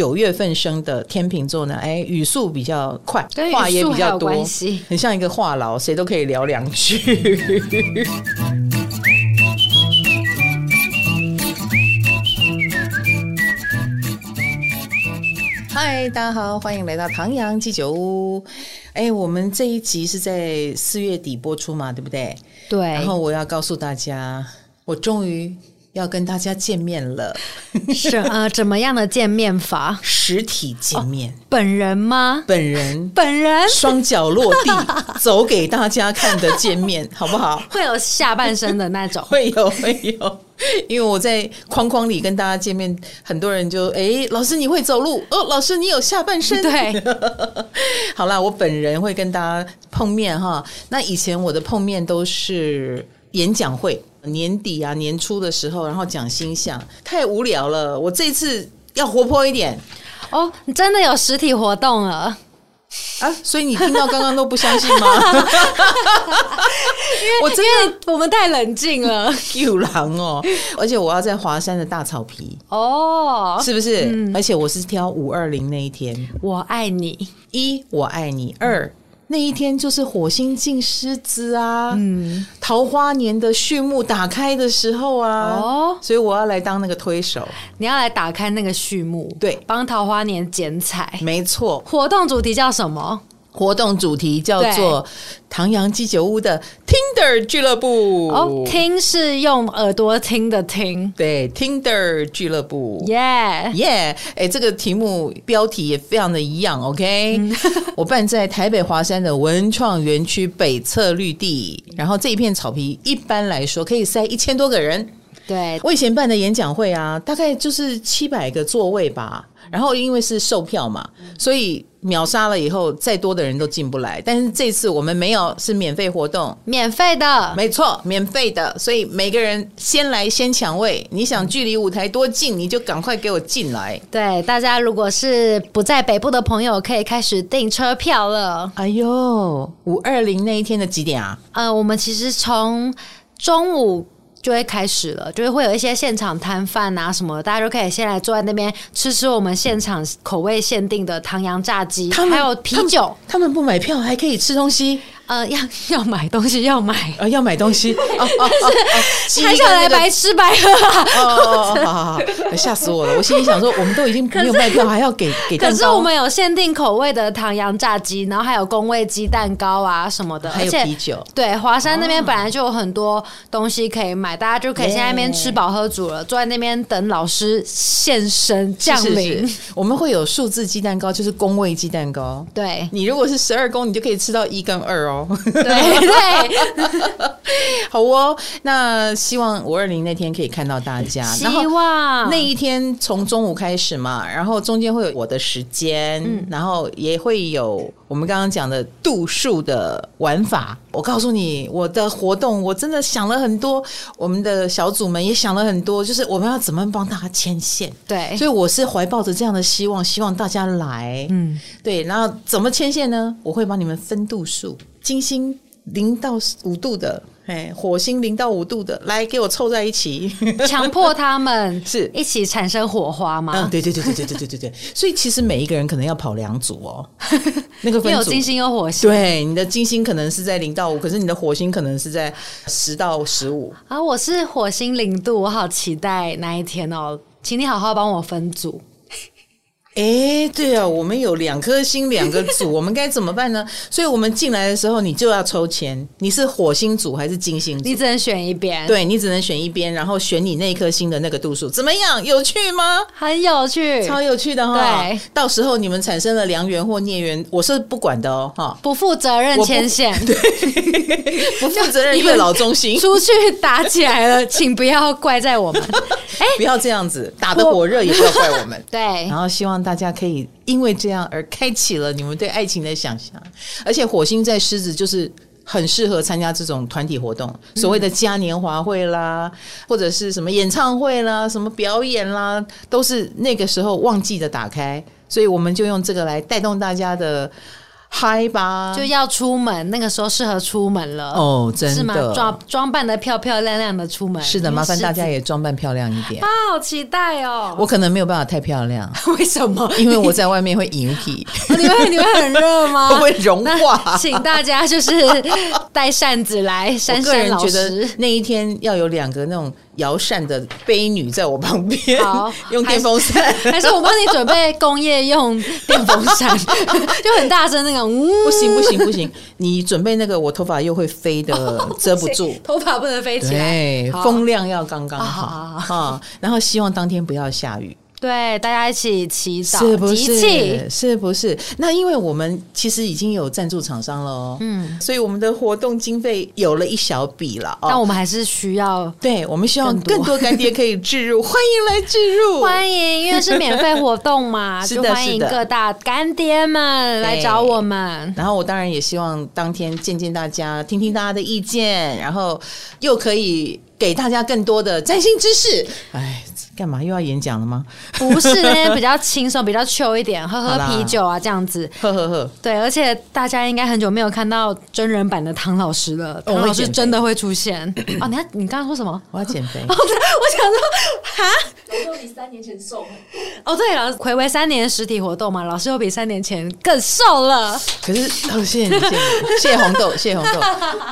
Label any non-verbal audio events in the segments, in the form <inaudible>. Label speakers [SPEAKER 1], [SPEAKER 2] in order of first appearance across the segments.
[SPEAKER 1] 九月份生的天秤座呢，哎，语速比较快，
[SPEAKER 2] 跟
[SPEAKER 1] 话也比较多，很像一个话痨，谁都可以聊两句。<laughs> 嗨，大家好，欢迎来到唐阳鸡酒屋。哎，我们这一集是在四月底播出嘛，对不对？
[SPEAKER 2] 对。
[SPEAKER 1] 然后我要告诉大家，我终于。要跟大家见面了，
[SPEAKER 2] 是呃，怎么样的见面法？
[SPEAKER 1] 实体见面，
[SPEAKER 2] 哦，本人吗？
[SPEAKER 1] 本人，
[SPEAKER 2] 本人，
[SPEAKER 1] 双脚落地，<laughs> 走给大家看的见面，好不好？
[SPEAKER 2] 会有下半身的那种，<laughs>
[SPEAKER 1] 会有，会有，因为我在框框里跟大家见面，很多人就哎，老师你会走路哦，老师你有下半身，
[SPEAKER 2] 对，<laughs>
[SPEAKER 1] 好啦，我本人会跟大家碰面哈。那以前我的碰面都是演讲会。年底啊，年初的时候，然后讲星象，太无聊了。我这次要活泼一点
[SPEAKER 2] 哦，你真的有实体活动了
[SPEAKER 1] 啊！所以你听到刚刚都不相信吗？<laughs>
[SPEAKER 2] 因为我真的我们太冷静了，<laughs>
[SPEAKER 1] 有狼哦！而且我要在华山的大草皮哦，是不是？嗯、而且我是挑五二零那一天，
[SPEAKER 2] 我爱你
[SPEAKER 1] 一，我爱你二。那一天就是火星进狮子啊，嗯，桃花年的序幕打开的时候啊，哦，所以我要来当那个推手，
[SPEAKER 2] 你要来打开那个序幕，
[SPEAKER 1] 对，
[SPEAKER 2] 帮桃花年剪彩，
[SPEAKER 1] 没错。
[SPEAKER 2] 活动主题叫什么？
[SPEAKER 1] 活动主题叫做唐阳鸡酒屋的 Tinder 俱乐部。
[SPEAKER 2] 哦，听是用耳朵听的听，
[SPEAKER 1] 对，Tinder 俱乐部。
[SPEAKER 2] 耶
[SPEAKER 1] 耶，哎，这个题目标题也非常的一样。OK，嗯、<laughs> 我办在台北华山的文创园区北侧绿地，然后这一片草皮一般来说可以塞一千多个人。
[SPEAKER 2] 对，
[SPEAKER 1] 我以前办的演讲会啊，大概就是七百个座位吧。然后因为是售票嘛，所以秒杀了以后，再多的人都进不来。但是这次我们没有，是免费活动，
[SPEAKER 2] 免费的，
[SPEAKER 1] 没错，免费的。所以每个人先来先抢位，你想距离舞台多近，你就赶快给我进来。
[SPEAKER 2] 对，大家如果是不在北部的朋友，可以开始订车票了。
[SPEAKER 1] 哎呦，五二零那一天的几点啊？
[SPEAKER 2] 呃，我们其实从中午。就会开始了，就是会有一些现场摊贩啊什么的，大家就可以先来坐在那边吃吃我们现场口味限定的唐扬炸鸡，还有啤酒
[SPEAKER 1] 他。他们不买票还可以吃东西。
[SPEAKER 2] 呃，要要买东西，要买
[SPEAKER 1] 呃，要买东西，<laughs> 哦哦
[SPEAKER 2] 还想来白吃白喝啊？
[SPEAKER 1] 哦哦 <laughs> 哦，好好好，吓死我了！我心里想说，我们都已经没有卖票，还要给 <laughs> 给。
[SPEAKER 2] 可是我们有限定口味的唐扬炸鸡，然后还有公味鸡蛋糕啊什么的，
[SPEAKER 1] 还有啤酒。
[SPEAKER 2] 对，华山那边本来就有很多东西可以买，大家就可以先在那边吃饱喝足了，坐在那边等老师现身降临。
[SPEAKER 1] 我们会有数字鸡蛋糕，就是公味鸡蛋糕。
[SPEAKER 2] 对，
[SPEAKER 1] 你如果是十二公，你就可以吃到一跟二哦。
[SPEAKER 2] 对 <laughs> 对，<laughs>
[SPEAKER 1] 好哦。那希望五二零那天可以看到大家。
[SPEAKER 2] 希望
[SPEAKER 1] 那一天从中午开始嘛，然后中间会有我的时间，嗯、然后也会有我们刚刚讲的度数的玩法。我告诉你，我的活动我真的想了很多，我们的小组们也想了很多，就是我们要怎么帮大家牵线。
[SPEAKER 2] 对，
[SPEAKER 1] 所以我是怀抱着这样的希望，希望大家来。嗯，对，然后怎么牵线呢？我会帮你们分度数。金星零到五度的，哎，火星零到五度的，来给我凑在一起，<laughs>
[SPEAKER 2] 强迫他们 <laughs>
[SPEAKER 1] 是
[SPEAKER 2] 一起产生火花吗？
[SPEAKER 1] 嗯，对对对对对对对对对。所以其实每一个人可能要跑两组哦，<laughs> 那个分组
[SPEAKER 2] 有金星有火星，
[SPEAKER 1] 对，你的金星可能是在零到五，可是你的火星可能是在十到十五。
[SPEAKER 2] 啊，我是火星零度，我好期待那一天哦，请你好好帮我分组。
[SPEAKER 1] 哎，对啊，我们有两颗星，两个组，我们该怎么办呢？所以，我们进来的时候，你就要抽签，你是火星组还是金星组？
[SPEAKER 2] 你只能选一边。
[SPEAKER 1] 对，你只能选一边，然后选你那颗星的那个度数，怎么样？有趣吗？
[SPEAKER 2] 很有趣，
[SPEAKER 1] 超有趣的哈。
[SPEAKER 2] 对，
[SPEAKER 1] 到时候你们产生了良缘或孽缘，我是不管的哦，哈，
[SPEAKER 2] 不负责任牵线，<laughs>
[SPEAKER 1] 对，不负责任月老中心
[SPEAKER 2] 出去打起来了，请不要怪在我们。<laughs>
[SPEAKER 1] 哎，不要这样子，打得火热也不要怪我们。
[SPEAKER 2] 对，
[SPEAKER 1] 然后希望。大家可以因为这样而开启了你们对爱情的想象，而且火星在狮子就是很适合参加这种团体活动，所谓的嘉年华会啦，或者是什么演唱会啦、什么表演啦，都是那个时候旺季的打开，所以我们就用这个来带动大家的嗨吧，
[SPEAKER 2] 就要出门，那个时候适合出门了
[SPEAKER 1] 哦，真的
[SPEAKER 2] 是吗？装装扮的漂漂亮亮的出门，
[SPEAKER 1] 是的，麻烦大家也装扮漂亮一点
[SPEAKER 2] 啊，好期待哦！
[SPEAKER 1] 我可能没有办法太漂亮，
[SPEAKER 2] 为什么？
[SPEAKER 1] 因为我在外面会引起，<laughs>
[SPEAKER 2] 你会你会很热吗？<laughs>
[SPEAKER 1] 会融化，
[SPEAKER 2] 请大家就是带扇子来。珊珊老师，
[SPEAKER 1] 我个人觉得那一天要有两个那种。摇扇的悲女在我旁边，
[SPEAKER 2] 好 <laughs>
[SPEAKER 1] 用电风扇，<laughs>
[SPEAKER 2] 还是我帮你准备工业用电风扇，<laughs> 就很大声那种。
[SPEAKER 1] 不行不行不行，你准备那个，我头发又会飞的，遮不住，
[SPEAKER 2] 头发不能飞起来，
[SPEAKER 1] 对，风量要刚刚好啊。然后希望当天不要下雨。
[SPEAKER 2] 对，大家一起祈祷，
[SPEAKER 1] 是不是？是不是？那因为我们其实已经有赞助厂商了哦，嗯，所以我们的活动经费有了一小笔了，
[SPEAKER 2] 但我们还是需要，
[SPEAKER 1] 对，我们希望更多干爹可以置入，欢迎来置入，
[SPEAKER 2] 欢迎，因为是免费活动嘛，就欢迎各大干爹们来找我们。
[SPEAKER 1] 然后我当然也希望当天见见大家，听听大家的意见，然后又可以给大家更多的占星知识。哎。干嘛又要演讲了吗？
[SPEAKER 2] 不是，那天比较轻松，比较 chill 一点，<laughs> 喝喝啤酒啊，这样子。
[SPEAKER 1] 喝喝喝。
[SPEAKER 2] 对，而且大家应该很久没有看到真人版的唐老师了。唐老师真的会出现 <coughs> 哦，你看，你刚刚说什么？
[SPEAKER 1] 我要减肥。<laughs>
[SPEAKER 2] 我想说，哈，
[SPEAKER 3] 老师又比三年前瘦。
[SPEAKER 2] 哦，对了，睽违三年实体活动嘛，老师又比三年前更瘦了。
[SPEAKER 1] 可是，哦，谢谢你，谢谢谢谢红豆，<laughs> 谢谢红豆。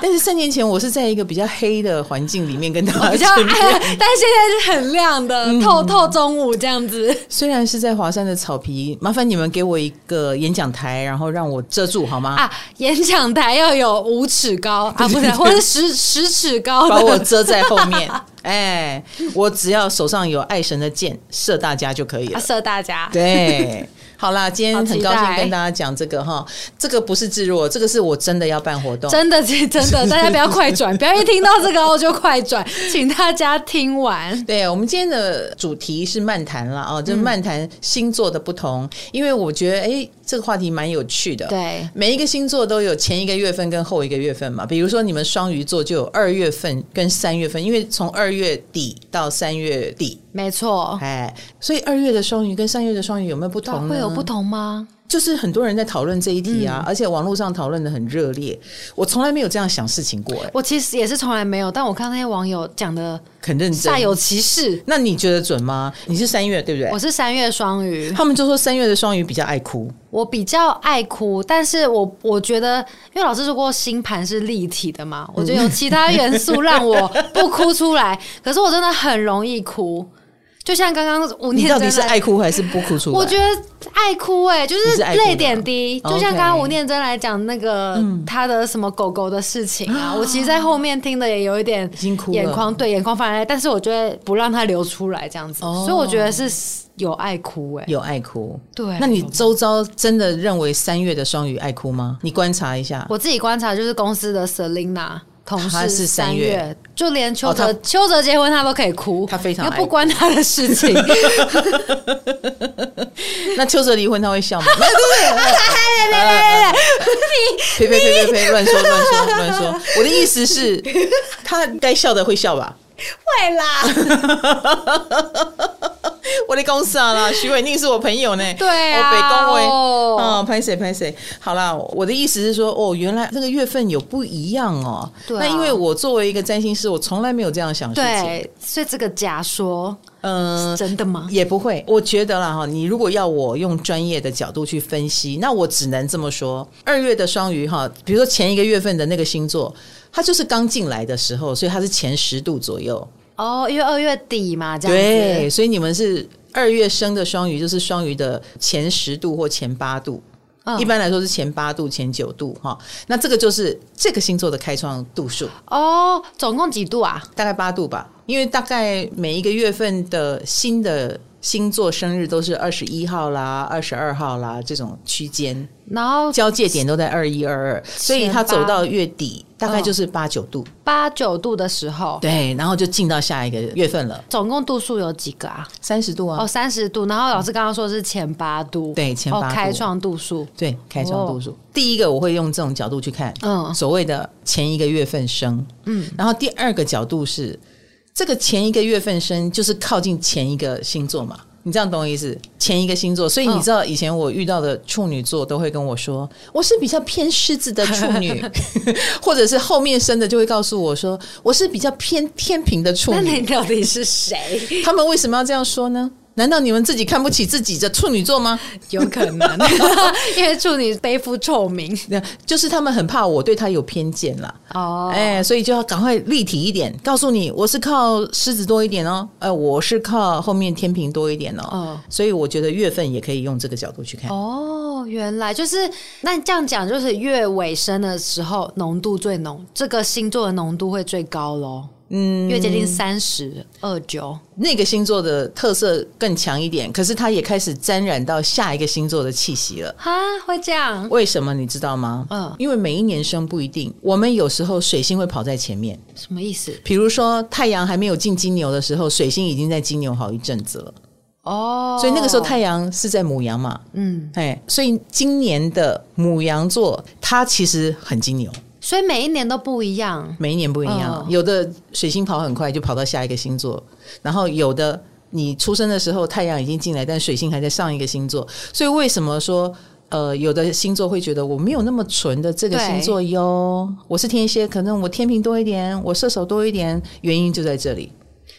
[SPEAKER 1] 但是三年前我是在一个比较黑的环境里面跟大家，比较，
[SPEAKER 2] 但是现在是很亮的。透透中午这样子，<laughs>
[SPEAKER 1] 虽然是在华山的草皮，麻烦你们给我一个演讲台，然后让我遮住好吗？
[SPEAKER 2] 啊，演讲台要有五尺高 <laughs> 啊，不是，或者十十尺高，
[SPEAKER 1] 把我遮在后面。<laughs> 哎，我只要手上有爱神的箭，射大家就可以了，
[SPEAKER 2] 射大家。
[SPEAKER 1] 对。好啦，今天很高兴跟大家讲这个哈，这个不是自若，这个是我真的要办活动，
[SPEAKER 2] 真的是 <laughs> 真的，大家不要快转，不要一听到这个就快转，<laughs> 请大家听完。
[SPEAKER 1] 对，我们今天的主题是漫谈了啊，就漫谈星座的不同，嗯、因为我觉得哎。这个话题蛮有趣的，
[SPEAKER 2] 对，
[SPEAKER 1] 每一个星座都有前一个月份跟后一个月份嘛。比如说你们双鱼座就有二月份跟三月份，因为从二月底到三月底，
[SPEAKER 2] 没错，
[SPEAKER 1] 哎，所以二月的双鱼跟三月的双鱼有没有不同？
[SPEAKER 2] 会有不同吗？
[SPEAKER 1] 就是很多人在讨论这一题啊，嗯、而且网络上讨论的很热烈。我从来没有这样想事情过，哎，
[SPEAKER 2] 我其实也是从来没有。但我看那些网友讲的
[SPEAKER 1] 很认真，
[SPEAKER 2] 煞有其事。
[SPEAKER 1] 那你觉得准吗？你是三月对不对？
[SPEAKER 2] 我是三月双鱼，
[SPEAKER 1] 他们就说三月的双鱼比较爱哭。
[SPEAKER 2] 我比较爱哭，但是我我觉得，因为老师说过星盘是立体的嘛，我觉得有其他元素让我不哭出来。可是我真的很容易哭。就像刚刚吴念真，
[SPEAKER 1] 你到底是爱哭还是不哭出来？
[SPEAKER 2] 我觉得爱哭哎、欸，就是泪点低。就像刚刚吴念真来讲那个他的什么狗狗的事情啊，<gasps> 我其实，在后面听的也有一点眼眶，对眼眶泛泪，但是我觉得不让它流出来这样子，所以我觉得是有爱哭哎，
[SPEAKER 1] 有爱哭。
[SPEAKER 2] 对，
[SPEAKER 1] 那你周遭真的认为三月的双鱼爱哭吗？你观察一下，
[SPEAKER 2] 我自己观察就是公司的 Selina。同事
[SPEAKER 1] 是三月，
[SPEAKER 2] 就连邱泽、邱泽结婚他都可以哭，
[SPEAKER 1] 他非常他
[SPEAKER 2] 不关他的事情。<laughs>
[SPEAKER 1] 那邱泽离婚他会笑吗？对
[SPEAKER 2] 对对对对对，你呸呸
[SPEAKER 1] 呸呸呸，乱说乱说乱说，我的意思是，他该笑的会笑吧。
[SPEAKER 2] 会啦。<laughs>
[SPEAKER 1] 我的公司啊啦，徐伟宁是我朋友呢。<laughs>
[SPEAKER 2] 对啊，
[SPEAKER 1] 北宫威，哦，拍谁拍谁。好啦，我的意思是说，哦，原来这个月份有不一样哦。对啊。那因为我作为一个占星师，我从来没有这样想事情。
[SPEAKER 2] 对，所以这个假说，嗯，真的吗？
[SPEAKER 1] 也不会。我觉得啦哈，你如果要我用专业的角度去分析，那我只能这么说：二月的双鱼哈，比如说前一个月份的那个星座，它就是刚进来的时候，所以它是前十度左右。
[SPEAKER 2] 哦，因为二月底嘛，这样子。
[SPEAKER 1] 对，所以你们是二月生的双鱼，就是双鱼的前十度或前八度。嗯、一般来说是前八度、前九度哈。那这个就是这个星座的开创度数。
[SPEAKER 2] 哦，总共几度啊？
[SPEAKER 1] 大概八度吧。因为大概每一个月份的新的星座生日都是二十一号啦、二十二号啦这种区间。然后交界点都在二一二二，所以他走到月底大概就是八九度，
[SPEAKER 2] 八九度的时候，
[SPEAKER 1] 对，然后就进到下一个月份了。
[SPEAKER 2] 总共度数有几个啊？
[SPEAKER 1] 三十度啊！
[SPEAKER 2] 哦，三十度。然后老师刚刚说是前八度，
[SPEAKER 1] 对，前八度
[SPEAKER 2] 开创度数，
[SPEAKER 1] 对，开创度数。第一个我会用这种角度去看，嗯，所谓的前一个月份生，嗯，然后第二个角度是这个前一个月份生就是靠近前一个星座嘛。你这样懂我意思？前一个星座，所以你知道以前我遇到的处女座都会跟我说，我是比较偏狮子的处女，<laughs> 或者是后面生的就会告诉我说，我是比较偏天平的处女。<laughs>
[SPEAKER 2] 那你到底是谁？
[SPEAKER 1] 他们为什么要这样说呢？难道你们自己看不起自己的处女座吗？
[SPEAKER 2] 有可能，<laughs> 因为处女背负臭名，
[SPEAKER 1] 就是他们很怕我对他有偏见啦。
[SPEAKER 2] 哦，
[SPEAKER 1] 哎，所以就要赶快立体一点，告诉你我是靠狮子多一点哦，呃，我是靠后面天平多一点哦。哦，所以我觉得月份也可以用这个角度去看。
[SPEAKER 2] 哦，原来就是那这样讲，就是月尾声的时候浓度最浓，这个星座的浓度会最高喽。嗯，越接近三十二九，
[SPEAKER 1] 那个星座的特色更强一点，可是它也开始沾染到下一个星座的气息了。
[SPEAKER 2] 哈，会这样？
[SPEAKER 1] 为什么你知道吗？嗯，因为每一年生不一定，我们有时候水星会跑在前面。
[SPEAKER 2] 什么意思？
[SPEAKER 1] 比如说太阳还没有进金牛的时候，水星已经在金牛好一阵子了。哦，所以那个时候太阳是在母羊嘛？嗯，哎，所以今年的母羊座它其实很金牛。
[SPEAKER 2] 所以每一年都不一样，
[SPEAKER 1] 每一年不一样。哦、有的水星跑很快，就跑到下一个星座；然后有的你出生的时候太阳已经进来，但水星还在上一个星座。所以为什么说呃，有的星座会觉得我没有那么纯的这个星座哟？我是天蝎，可能我天平多一点，我射手多一点，原因就在这里。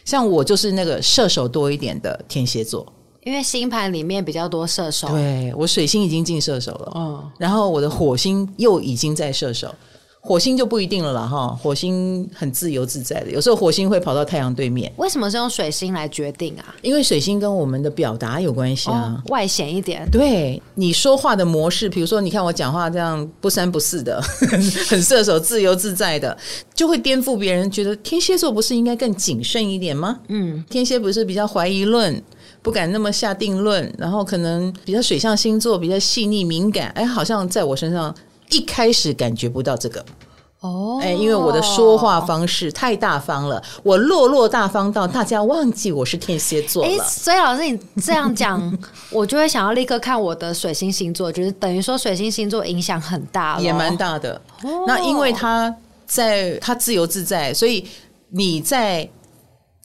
[SPEAKER 1] 像我就是那个射手多一点的天蝎座，
[SPEAKER 2] 因为星盘里面比较多射手。
[SPEAKER 1] 对，我水星已经进射手了，嗯，然后我的火星又已经在射手。火星就不一定了啦，哈，火星很自由自在的，有时候火星会跑到太阳对面。
[SPEAKER 2] 为什么是用水星来决定啊？
[SPEAKER 1] 因为水星跟我们的表达有关系啊，
[SPEAKER 2] 哦、外显一点。
[SPEAKER 1] 对，你说话的模式，比如说，你看我讲话这样不三不四的，<laughs> 很射手，自由自在的，就会颠覆别人，觉得天蝎座不是应该更谨慎一点吗？嗯，天蝎不是比较怀疑论，不敢那么下定论，然后可能比较水象星座，比较细腻敏感。哎，好像在我身上。一开始感觉不到这个哦，哎，因为我的说话方式太大方了，我落落大方到大家忘记我是天蝎座了。
[SPEAKER 2] 所以老师你这样讲，<laughs> 我就会想要立刻看我的水星星座，就是等于说水星星座影响很大，
[SPEAKER 1] 也蛮大的。哦、那因为他在他自由自在，所以你在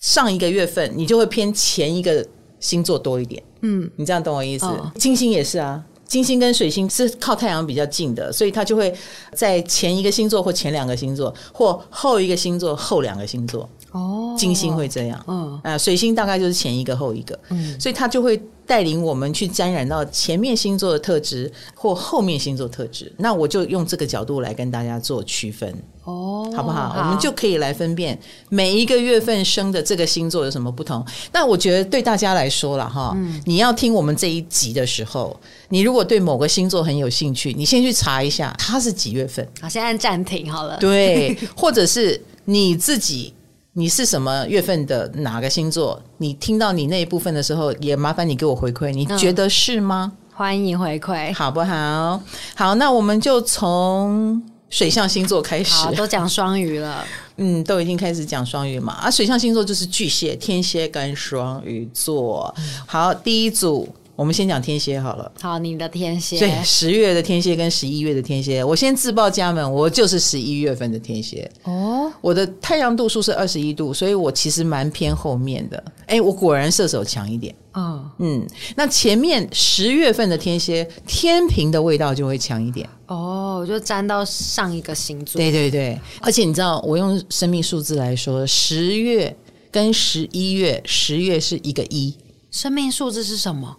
[SPEAKER 1] 上一个月份你就会偏前一个星座多一点。嗯，你这样懂我意思？哦、金星也是啊。金星跟水星是靠太阳比较近的，所以它就会在前一个星座或前两个星座，或后一个星座后两个星座。哦，金星会这样。嗯，啊，水星大概就是前一个后一个。嗯，所以它就会带领我们去沾染到前面星座的特质或后面星座特质。那我就用这个角度来跟大家做区分。哦，好不好？好，我们就可以来分辨每一个月份生的这个星座有什么不同。那我觉得对大家来说了哈，嗯，你要听我们这一集的时候，你如果对某个星座很有兴趣，你先去查一下它是几月份。
[SPEAKER 2] 好，先按暂停好了。
[SPEAKER 1] 对，或者是你自己，你是什么月份的哪个星座？你听到你那一部分的时候，也麻烦你给我回馈，你觉得是吗？
[SPEAKER 2] 嗯，欢迎回馈，
[SPEAKER 1] 好不好？好，那我们就从。水象星座开始，
[SPEAKER 2] 都讲双鱼了，
[SPEAKER 1] 嗯，都已经开始讲双鱼嘛啊，水象星座就是巨蟹、天蝎跟双鱼座。好，第一组。我们先讲天蝎好了。
[SPEAKER 2] 好，你的天蝎。
[SPEAKER 1] 对，十月的天蝎跟十一月的天蝎，我先自报家门，我就是十一月份的天蝎。哦，我的太阳度数是二十一度，所以我其实蛮偏后面的。哎，我果然射手强一点。嗯嗯，那前面十月份的天蝎，天平的味道就会强一点。
[SPEAKER 2] 哦，我就沾到上一个星座。
[SPEAKER 1] 对对对，而且你知道，我用生命数字来说，十月跟十一月，十月是一个一。
[SPEAKER 2] 生命数字是什么？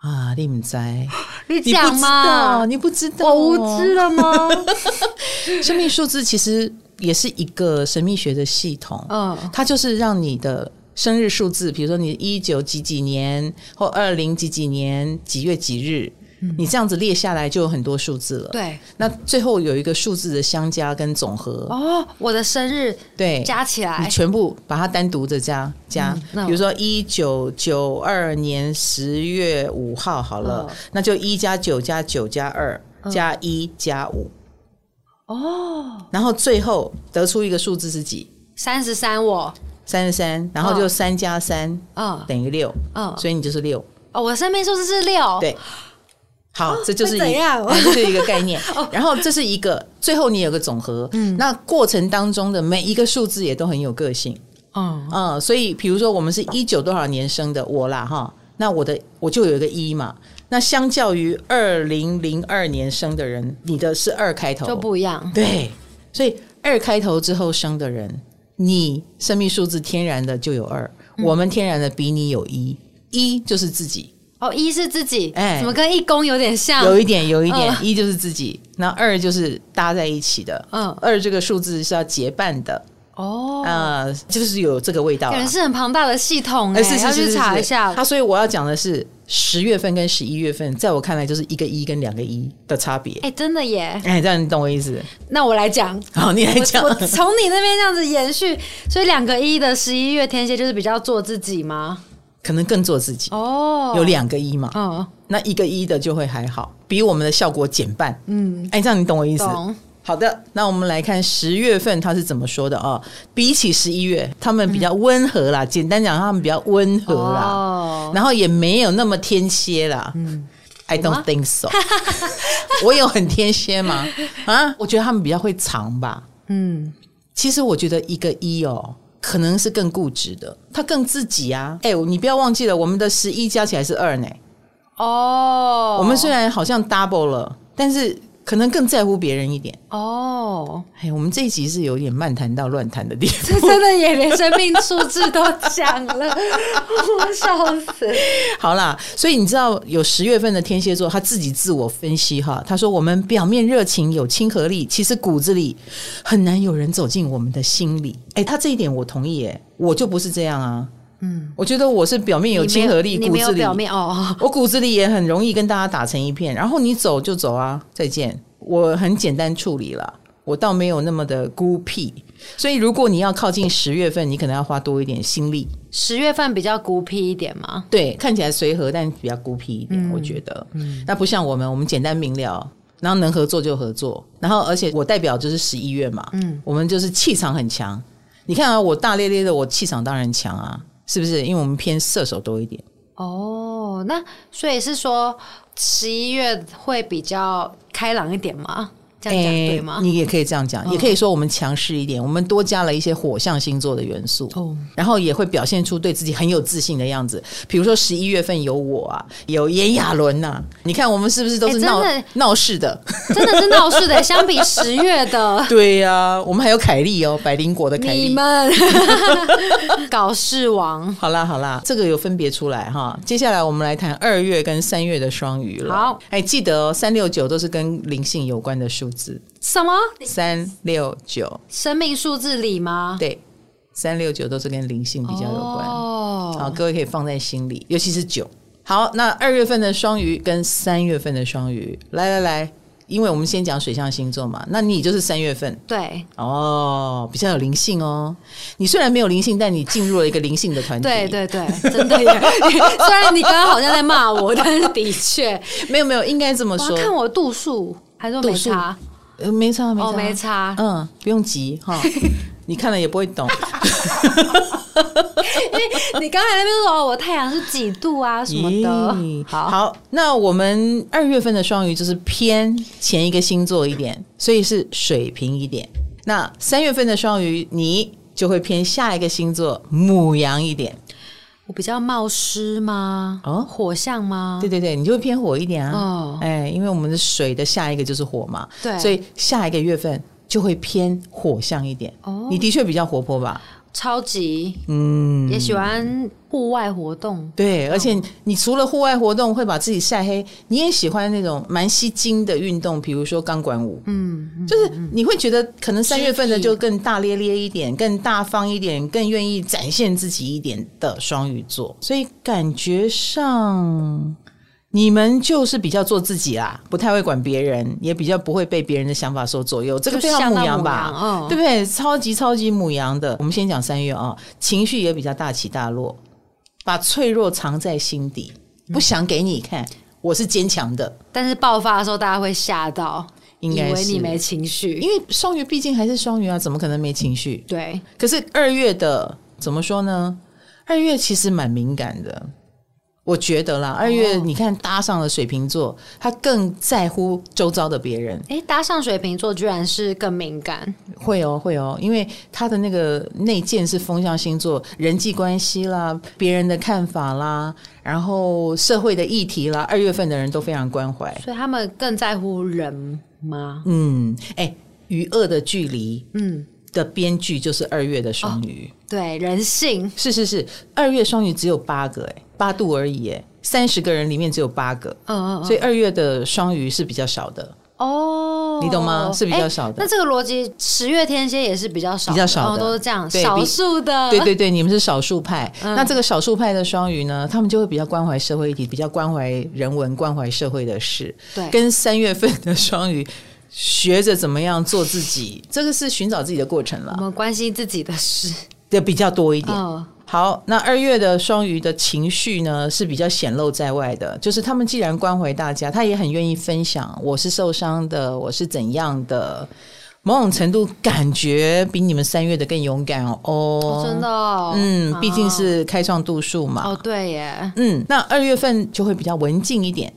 [SPEAKER 1] 啊，你们在？<laughs>
[SPEAKER 2] 你讲吗？
[SPEAKER 1] 你不知道？
[SPEAKER 2] 我无知了吗？<laughs>
[SPEAKER 1] 生命数字其实也是一个神秘学的系统。嗯，它就是让你的生日数字，比如说你一九几几年或二零几几年几月几日。你这样子列下来就有很多数字了。
[SPEAKER 2] 对，
[SPEAKER 1] 那最后有一个数字的相加跟总和。
[SPEAKER 2] 哦，我的生日
[SPEAKER 1] 对
[SPEAKER 2] 加起来，
[SPEAKER 1] 你全部把它单独的加加。嗯、比如说一九九二年十月五号好了，哦、那就一加九加九加二加一加五。哦，然后最后得出一个数字是几？
[SPEAKER 2] 三十三，我
[SPEAKER 1] 三十三，然后就三加三，嗯，等于六，嗯，所以你就是六。
[SPEAKER 2] 哦，我的生命数字是六，
[SPEAKER 1] 对。好，这就是一，<laughs> 这是一个概念。然后这是一个，最后你有个总和。嗯，那过程当中的每一个数字也都很有个性。嗯嗯，所以比如说我们是一九多少年生的我啦哈，那我的我就有一个一嘛。那相较于二零零二年生的人，你的是二开头
[SPEAKER 2] 就不一样。
[SPEAKER 1] 对，所以二开头之后生的人，你生命数字天然的就有二，嗯，我们天然的比你有一，一就是自己。
[SPEAKER 2] 哦，一是自己，哎，怎么跟一公有点像？
[SPEAKER 1] 有一点，有一点，一就是自己，那二就是搭在一起的。嗯，二这个数字是要结伴的。哦，啊、呃，就是有这个味道，
[SPEAKER 2] 感觉是很庞大的系统哎，要去查一下。
[SPEAKER 1] 他所以我要讲的是十月份跟十一月份，在我看来就是一个一跟两个一的差别。
[SPEAKER 2] 哎，真的耶！
[SPEAKER 1] 哎，这样你懂我意思？
[SPEAKER 2] 那我来讲，
[SPEAKER 1] 好，你来讲。
[SPEAKER 2] 我从你那边这样子延续，所以两个一的十一月天蝎就是比较做自己吗？
[SPEAKER 1] 可能更做自己哦。有两个一嘛？哦，那一个一的就会还好，比我们的效果减半。嗯，哎，这样你懂我意思？懂。好的，那我们来看十月份他是怎么说的啊、哦？比起十一月，他们比较温和啦。嗯、简单讲，他们比较温和啦、哦，然后也没有那么天蝎啦。嗯，I don't think so。<laughs> 我有很天蝎吗？<laughs> 啊，我觉得他们比较会藏吧。嗯，其实我觉得一个一哦，可能是更固执的，他更自己啊。哎，你不要忘记了，我们的十一加起来是二呢。哦，我们虽然好像 double 了，但是。可能更在乎别人一点哦。哎，我们这一集是有点漫谈到乱谈的地方，
[SPEAKER 2] 这真的也连生命数字都讲了，<laughs> 我笑死。
[SPEAKER 1] 好啦，所以你知道有十月份的天蝎座，他自己自我分析哈，他说我们表面热情有亲和力，其实骨子里很难有人走进我们的心里。哎，他这一点我同意，哎，我就不是这样啊。嗯，我觉得我是表面有亲和力，骨子里表面哦，<laughs> 我骨子里也很容易跟大家打成一片。然后你走就走啊，再见。我很简单处理了，我倒没有那么的孤僻。所以如果你要靠近十月份，你可能要花多一点心力。
[SPEAKER 2] 十月份比较孤僻一点吗？
[SPEAKER 1] 对，看起来随和，但比较孤僻一点。嗯、我觉得，嗯，那不像我们，我们简单明了，然后能合作就合作。然后而且我代表就是十一月嘛，嗯，我们就是气场很强。你看啊，我大咧咧的，我气场当然强啊。是不是？因为我们偏射手多一点。
[SPEAKER 2] 哦，那所以是说十一月会比较开朗一点吗？这样讲对吗？
[SPEAKER 1] 你也可以这样讲，嗯，也可以说我们强势一点，我们多加了一些火象星座的元素，哦，然后也会表现出对自己很有自信的样子。比如说十一月份有我啊，有炎亚纶呐，你看我们是不是都是闹闹事的？
[SPEAKER 2] 真的是闹事的，<laughs> 相比十月的，
[SPEAKER 1] 对呀，啊，我们还有凯莉哦，百灵果的凯莉，
[SPEAKER 2] 你们 <laughs> 搞事王。
[SPEAKER 1] 好啦好啦，这个有分别出来哈。接下来我们来谈二月跟三月的双鱼了。好，哎，记得哦，三六九都是跟灵性有关的数。数字
[SPEAKER 2] 什么？
[SPEAKER 1] 三六九，
[SPEAKER 2] 生命数字里吗？
[SPEAKER 1] 对，三六九都是跟灵性比较有关。哦，好，各位可以放在心里，尤其是九。好，那二月份的双鱼跟三月份的双鱼，来来来。因为我们先讲水象星座嘛，那你就是三月份，
[SPEAKER 2] 对，
[SPEAKER 1] 哦，比较有灵性哦。你虽然没有灵性，但你进入了一个灵性的团体，
[SPEAKER 2] 对对对，真的耶。<laughs> 虽然你刚刚好像在骂我，但是的确
[SPEAKER 1] 没有没有，应该这么说。
[SPEAKER 2] 看我度数还是没差，
[SPEAKER 1] 呃，没差没差，
[SPEAKER 2] 哦，没差，
[SPEAKER 1] 嗯，不用急哈。<laughs> 你看了也不会懂，<laughs>
[SPEAKER 2] 因为你刚才那边说我太阳是几度啊什么的。好，
[SPEAKER 1] 好，那我们二月份的双鱼就是偏前一个星座一点，所以是水平一点。那三月份的双鱼你就会偏下一个星座母羊一点。
[SPEAKER 2] 我比较冒失吗？哦，火象吗？
[SPEAKER 1] 对对对，你就会偏火一点啊。哦，哎，因为我们的水的下一个就是火嘛。
[SPEAKER 2] 对，
[SPEAKER 1] 所以下一个月份。就会偏火象一点哦，你的确比较活泼吧？
[SPEAKER 2] 超级，嗯，也喜欢户外活动。
[SPEAKER 1] 对，而且你除了户外活动会把自己晒黑，你也喜欢那种蛮吸睛的运动，比如说钢管舞。嗯，就是你会觉得可能三月份的就更大咧咧一点，更大方一点，更愿意展现自己一点的双鱼座，所以感觉上。你们就是比较做自己啦，不太会管别人，也比较不会被别人的想法所左右。这个非常母羊吧，哦，对不对？超级超级母羊的。我们先讲三月啊，情绪也比较大起大落，把脆弱藏在心底，不想给你看，我是坚强的。
[SPEAKER 2] 但是爆发的时候，大家会吓到，应该以为你没情绪，
[SPEAKER 1] 因为双鱼毕竟还是双鱼啊，怎么可能没情绪？
[SPEAKER 2] 对。可
[SPEAKER 1] 是二月的怎么说呢？二月其实蛮敏感的。我觉得啦，二月你看搭上了水瓶座，他更在乎周遭的别人。
[SPEAKER 2] 哎，搭上水瓶座居然是更敏感，
[SPEAKER 1] 会哦，会哦，因为他的那个内建是风象星座，人际关系啦，别人的看法啦，然后社会的议题啦，二月份的人都非常关怀，
[SPEAKER 2] 所以他们更在乎人吗？
[SPEAKER 1] 嗯，哎，与恶的距离，嗯。的编剧就是二月的双鱼，
[SPEAKER 2] 哦，对，人性
[SPEAKER 1] 是是是，二月双鱼只有八个，哎，八度而已，哎，三十个人里面只有八个，嗯嗯，所以二月的双鱼是比较少的哦，你懂吗？是比较少的。
[SPEAKER 2] 那这个逻辑，十月天蝎也是比较少，
[SPEAKER 1] 比较少的，
[SPEAKER 2] 都是这样，少数的，
[SPEAKER 1] 对对对，你们是少数派。嗯、那这个少数派的双鱼呢，他们就会比较关怀社会议题，比较关怀人文，关怀社会的事。对，跟三月份的双鱼。学着怎么样做自己，这个是寻找自己的过程了。
[SPEAKER 2] 我们关心自己的事
[SPEAKER 1] 对比较多一点。哦、好，那二月的双鱼的情绪呢是比较显露在外的，就是他们既然关怀大家，他也很愿意分享。我是受伤的，我是怎样的，某种程度感觉比你们三月的更勇敢哦。哦
[SPEAKER 2] 真的、哦，
[SPEAKER 1] 嗯，毕竟是开创度数嘛。
[SPEAKER 2] 哦，对耶。
[SPEAKER 1] 嗯，那二月份就会比较文静一点。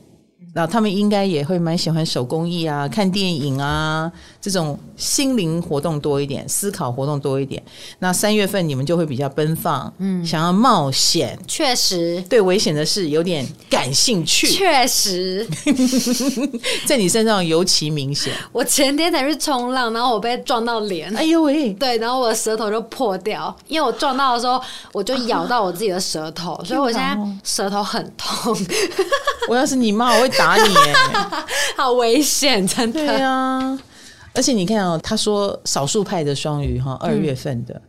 [SPEAKER 1] 那他们应该也会蛮喜欢手工艺啊，看电影啊，这种心灵活动多一点，思考活动多一点。那三月份你们就会比较奔放，嗯，想要冒险，
[SPEAKER 2] 确实。
[SPEAKER 1] 对危险的事有点感兴趣，
[SPEAKER 2] 确实，<laughs>
[SPEAKER 1] 在你身上尤其明显。
[SPEAKER 2] 我前天才去冲浪，然后我被撞到脸，
[SPEAKER 1] 哎呦喂，
[SPEAKER 2] 对，然后我的舌头就破掉，因为我撞到的时候我就咬到我自己的舌头，啊、所以我现在舌头很痛。
[SPEAKER 1] 我要是你妈，我会打你耶，<laughs>
[SPEAKER 2] 好危险，真的。
[SPEAKER 1] 对啊，而且你看哦，他说少数派的双鱼哈，二月份的、嗯、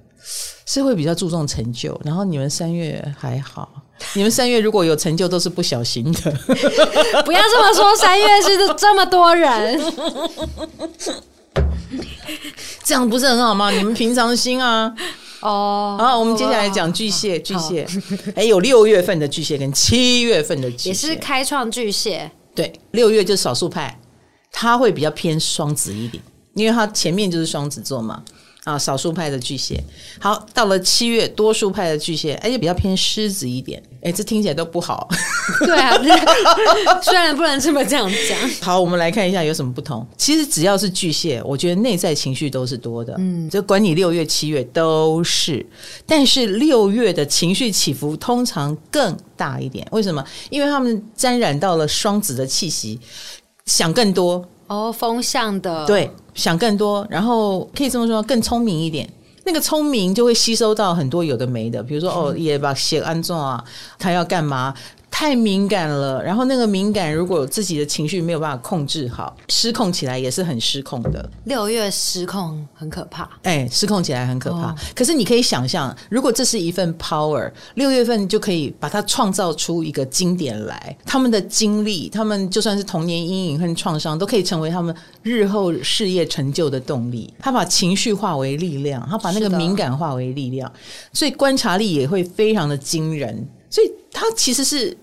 [SPEAKER 1] 是会比较注重成就，然后你们三月还好，你们三月如果有成就都是不小心的。<laughs>
[SPEAKER 2] 不要这么说，三月是这么多人，<laughs>
[SPEAKER 1] 这样不是很好吗？你们平常心啊。哦，好，我们接下来讲巨蟹，巨蟹，哎，有六月份的巨蟹跟七月份的巨
[SPEAKER 2] 蟹，也是开创巨蟹。
[SPEAKER 1] 对，六月就是少数派，他会比较偏双子一点，因为他前面就是双子座嘛。啊，少数派的巨蟹，好，到了七月，多数派的巨蟹，而且比较偏狮子一点，哎，这听起来都不好。<laughs>
[SPEAKER 2] 对啊，<laughs> 虽然不能这么这样讲。<laughs>
[SPEAKER 1] 好，我们来看一下有什么不同。其实只要是巨蟹，我觉得内在情绪都是多的，嗯，就管你六月、七月都是。但是六月的情绪起伏通常更大一点，为什么？因为他们沾染到了双子的气息，想更多。
[SPEAKER 2] 哦，风向的，
[SPEAKER 1] 对，想更多，然后可以这么说，更聪明一点。那个聪明就会吸收到很多有的没的，比如说哦，也把写安装啊，他要干嘛？太敏感了，然后那个敏感，如果自己的情绪没有办法控制好，失控起来也是很失控的。
[SPEAKER 2] 六月失控很可怕，
[SPEAKER 1] 哎，失控起来很可怕。哦、可是你可以想象，如果这是一份 power，六月份就可以把它创造出一个经典来。他们的经历，他们就算是童年阴影和创伤，都可以成为他们日后事业成就的动力。他把情绪化为力量，他把那个敏感化为力量，所以观察力也会非常的惊人。所以他其实是。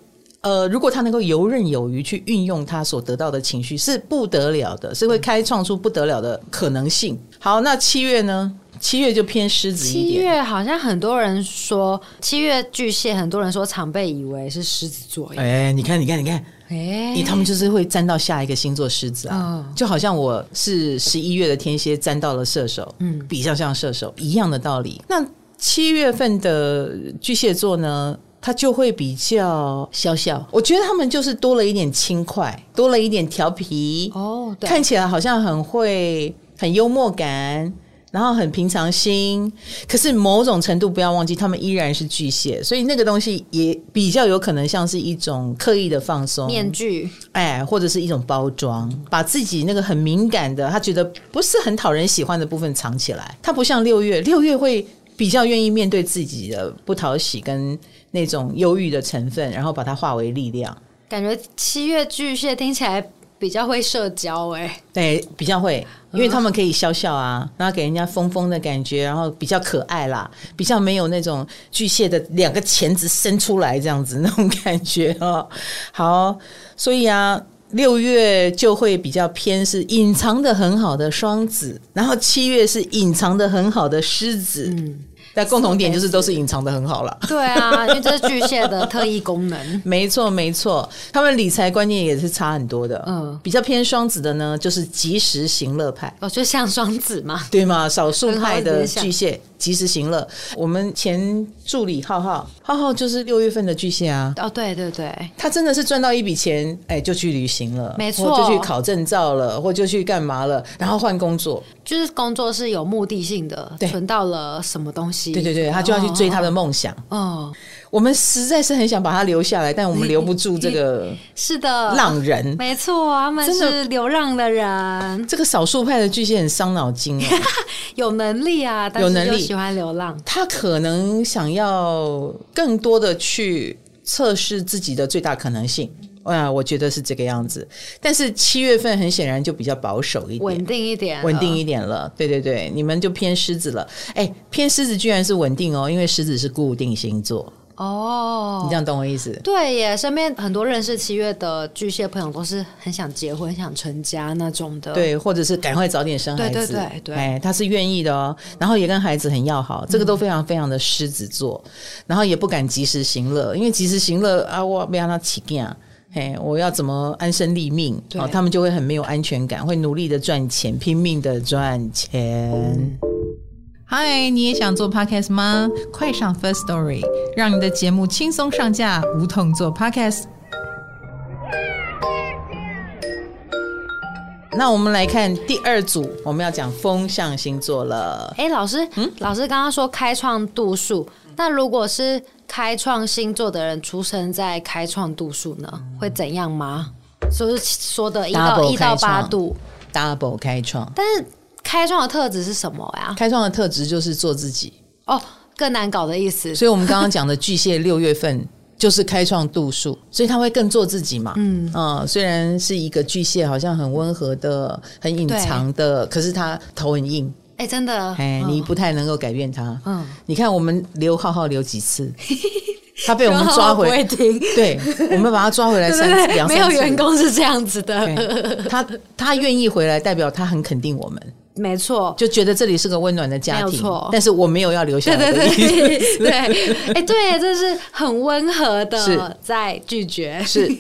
[SPEAKER 1] 呃，如果他能够游刃有余去运用他所得到的情绪，是不得了的，是会开创出不得了的可能性。好，那七月呢？七月就偏狮子一点。七
[SPEAKER 2] 月好像很多人说七月巨蟹，很多人说常被以为是狮子座。
[SPEAKER 1] 哎，你看，你看，你看，哎，他们就是会沾到下一个星座狮子啊，哦、就好像我是十一月的天蝎沾到了射手，嗯，比较像射手一样的道理。那七月份的巨蟹座呢？他就会比较小小，我觉得他们就是多了一点轻快，多了一点调皮哦，对，看起来好像很会很幽默感，然后很平常心。可是某种程度不要忘记，他们依然是巨蟹，所以那个东西也比较有可能像是一种刻意的放松
[SPEAKER 2] 面具，
[SPEAKER 1] 哎，或者是一种包装，把自己那个很敏感的，他觉得不是很讨人喜欢的部分藏起来。他不像六月，六月会比较愿意面对自己的不讨喜跟。那种忧郁的成分，然后把它化为力量。
[SPEAKER 2] 感觉七月巨蟹听起来比较会社交哎、欸，
[SPEAKER 1] 对，比较会，因为他们可以笑笑啊，然后给人家疯疯的感觉，然后比较可爱啦，比较没有那种巨蟹的两个钳子伸出来这样子那种感觉哦。好，所以啊，六月就会比较偏是隐藏的很好的双子，然后七月是隐藏的很好的狮子。嗯但共同点就是都是隐藏的很好了。
[SPEAKER 2] 对啊，因为这是巨蟹的特异功能。<laughs>
[SPEAKER 1] 没错，没错，他们理财观念也是差很多的。嗯，比较偏双子的呢，就是及时行乐派。
[SPEAKER 2] 哦，就像双子嘛，
[SPEAKER 1] 对吗？少数派的巨蟹。及时行乐，我们前助理浩浩，浩浩就是六月份的巨蟹啊。
[SPEAKER 2] 哦，对对对，
[SPEAKER 1] 他真的是赚到一笔钱，哎，就去旅行了，
[SPEAKER 2] 没错，
[SPEAKER 1] 就去考证照了，或就去干嘛了，然后换工作，
[SPEAKER 2] 就是工作是有目的性的，存到了什么东西，
[SPEAKER 1] 对对对，他就要去追他的梦想。哦，哦，我们实在是很想把他留下来，但我们留不住这个，
[SPEAKER 2] 是的，
[SPEAKER 1] 浪人，
[SPEAKER 2] 没错，他们是流浪的人。
[SPEAKER 1] 这个少数派的巨蟹很伤脑筋啊，<laughs>
[SPEAKER 2] 有能力啊，有能力。喜欢流浪，
[SPEAKER 1] 他可能想要更多的去测试自己的最大可能性。啊，我觉得是这个样子。但是七月份很显然就比较保守一点，
[SPEAKER 2] 稳定一点，
[SPEAKER 1] 稳定一点了。对对对，你们就偏狮子了。哎，偏狮子居然是稳定哦，因为狮子是固定星座。哦，oh, 你这样懂我意思？
[SPEAKER 2] 对耶，身边很多认识七月的巨蟹朋友都是很想结婚、很想成家那种的。
[SPEAKER 1] 对，或者是赶快早点生孩子。对对对对，哎，他是愿意的哦，然后也跟孩子很要好，这个都非常非常的狮子座，嗯、然后也不敢及时行乐，因为及时行乐啊，我不要让他起劲啊，嘿，我要怎么安身立命？对哦，他们就会很没有安全感，会努力的赚钱，拼命的赚钱。嗯
[SPEAKER 4] 嗨，你也想做 Podcast 吗？快上 First Story，让你的节目轻松上架，无痛做 Podcast。
[SPEAKER 1] 那我们来看第二组，我们要讲风象星座了。
[SPEAKER 2] 哎，老师，嗯，老师刚刚说开创度数，那如果是开创星座的人出生在开创度数呢，会怎样吗？就是说的一到一到八度
[SPEAKER 1] ，Double 开创，
[SPEAKER 2] 但是。开创的特质是什么呀？
[SPEAKER 1] 开创的特质就是做自己
[SPEAKER 2] 哦，更难搞的意思。
[SPEAKER 1] 所以，我们刚刚讲的巨蟹六月份就是开创度数，所以他会更做自己嘛。嗯啊、呃，虽然是一个巨蟹，好像很温和的、很隐藏的，可是他头很硬。
[SPEAKER 2] 哎、欸，真的，
[SPEAKER 1] 哎，你不太能够改变他。嗯，你看我们留浩浩留几次，<laughs> 他被我们抓回来，对，我们把他抓回来三 <laughs> 次，两三次。没有
[SPEAKER 2] 员工是这样子的，
[SPEAKER 1] 他他愿意回来，代表他很肯定我们。
[SPEAKER 2] 没错，
[SPEAKER 1] 就觉得这里是个温暖的家庭。没错，但是我没有要留下来的意思。
[SPEAKER 2] 对对对，对，<laughs> 哎，对，这是很温和的，在拒绝。
[SPEAKER 1] 是，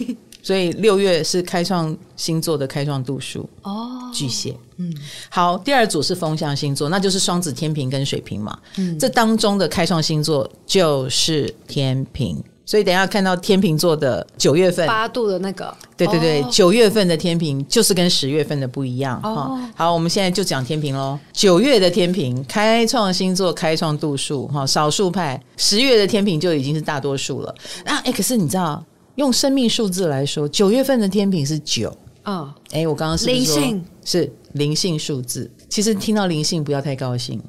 [SPEAKER 1] 所以六月是开创星座的开创度数哦，巨蟹。嗯，好，第二组是风象星座，那就是双子、天平跟水瓶嘛。嗯，这当中的开创星座就是天秤。所以等一下看到天秤座的九月份
[SPEAKER 2] 八度的那个，
[SPEAKER 1] 对对对，九、oh. 月份的天平就是跟十月份的不一样哈。Oh. 好，我们现在就讲天平喽。九月的天平开创星座，开创度数哈，少数派。十月的天平就已经是大多数了。那哎，可是你知道，用生命数字来说，九月份的天平是九啊。哎、oh.，我刚刚是灵性是灵性数字？其实听到灵性不要太高兴。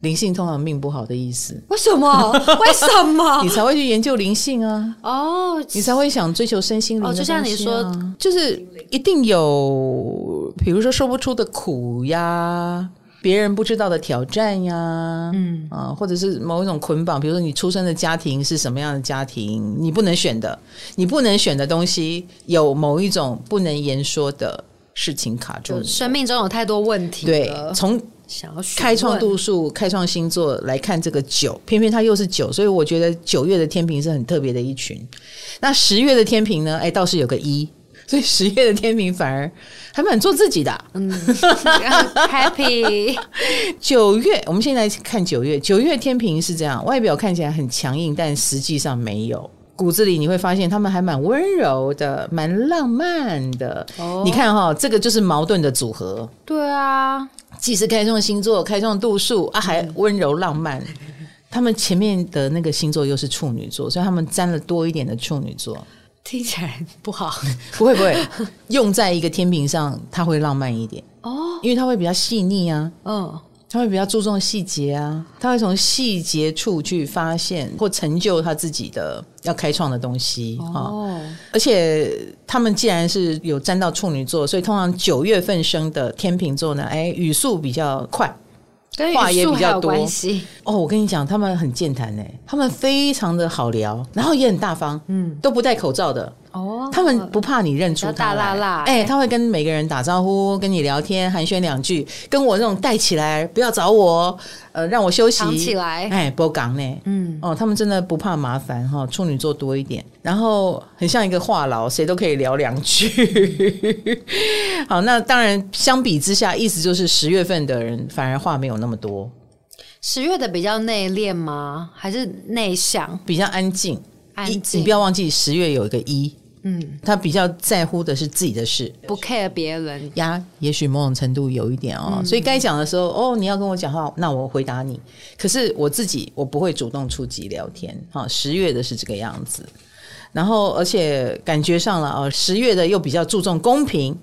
[SPEAKER 1] 灵性通常命不好的意思，
[SPEAKER 2] 为什么？<laughs> 为什么？
[SPEAKER 1] 你才会去研究灵性啊？哦，你才会想追求身心灵就像你说，就是一定有，比如说说不出的苦呀，别人不知道的挑战呀，嗯啊，或者是某一种捆绑，比如说你出生的家庭是什么样的家庭，你不能选的，你不能选的东西，有某一种不能言说的事情卡住。
[SPEAKER 2] 生命中有太多问题，
[SPEAKER 1] 对，从。想要开创度数、开创星座来看这个九，偏偏它又是九，所以我觉得九月的天平是很特别的一群。那十月的天平呢？哎，倒是有个一，所以十月的天平反而还蛮做自己的。嗯，<laughs>
[SPEAKER 2] happy。
[SPEAKER 1] 九月，我们现在看九月，九月天平是这样，外表看起来很强硬，但实际上没有。骨子里你会发现他们还蛮温柔的，蛮浪漫的。哦，你看哈、哦，这个就是矛盾的组合。
[SPEAKER 2] 对啊。
[SPEAKER 1] 既是开创星座，开创度数啊，还温柔浪漫。<laughs> 他们前面的那个星座又是处女座，所以他们沾了多一点的处女座，
[SPEAKER 2] 听起来不好。
[SPEAKER 1] 不会不会，用在一个天平上，它会浪漫一点哦，因为它会比较细腻啊。嗯。他会比较注重细节啊，他会从细节处去发现或成就他自己的要开创的东西啊。哦，而且他们既然是有沾到处女座，所以通常九月份生的天秤座呢，哎，语速比较快，话也比较多。哦，我跟你讲，他们很健谈哎，他们非常的好聊，然后也很大方，嗯，都不戴口罩的。
[SPEAKER 2] 哦，
[SPEAKER 1] 他们不怕你认出他
[SPEAKER 2] 大辣辣，
[SPEAKER 1] 哎、欸，他会跟每个人打招呼，跟你聊天，寒暄两句，跟我那种带起来，不要找我，呃，让我休息，
[SPEAKER 2] 起来，
[SPEAKER 1] 哎、欸，不讲呢，嗯，哦，他们真的不怕麻烦哈，处女座多一点，然后很像一个话痨，谁都可以聊两句。<laughs> 好，那当然相比之下，意思就是十月份的人反而话没有那么多。
[SPEAKER 2] 十月的比较内敛吗？还是内向？
[SPEAKER 1] 比较安静。
[SPEAKER 2] 安静。
[SPEAKER 1] 你不要忘记，十月有一个一，
[SPEAKER 2] 嗯，
[SPEAKER 1] 他比较在乎的是自己的事，
[SPEAKER 2] 不 care 别人
[SPEAKER 1] 呀。也许某种程度有一点哦，嗯、所以该讲的时候，哦，你要跟我讲话，那我回答你。可是我自己，我不会主动出击聊天。哈，十月的是这个样子。然后，而且感觉上了哦，十月的又比较注重公平。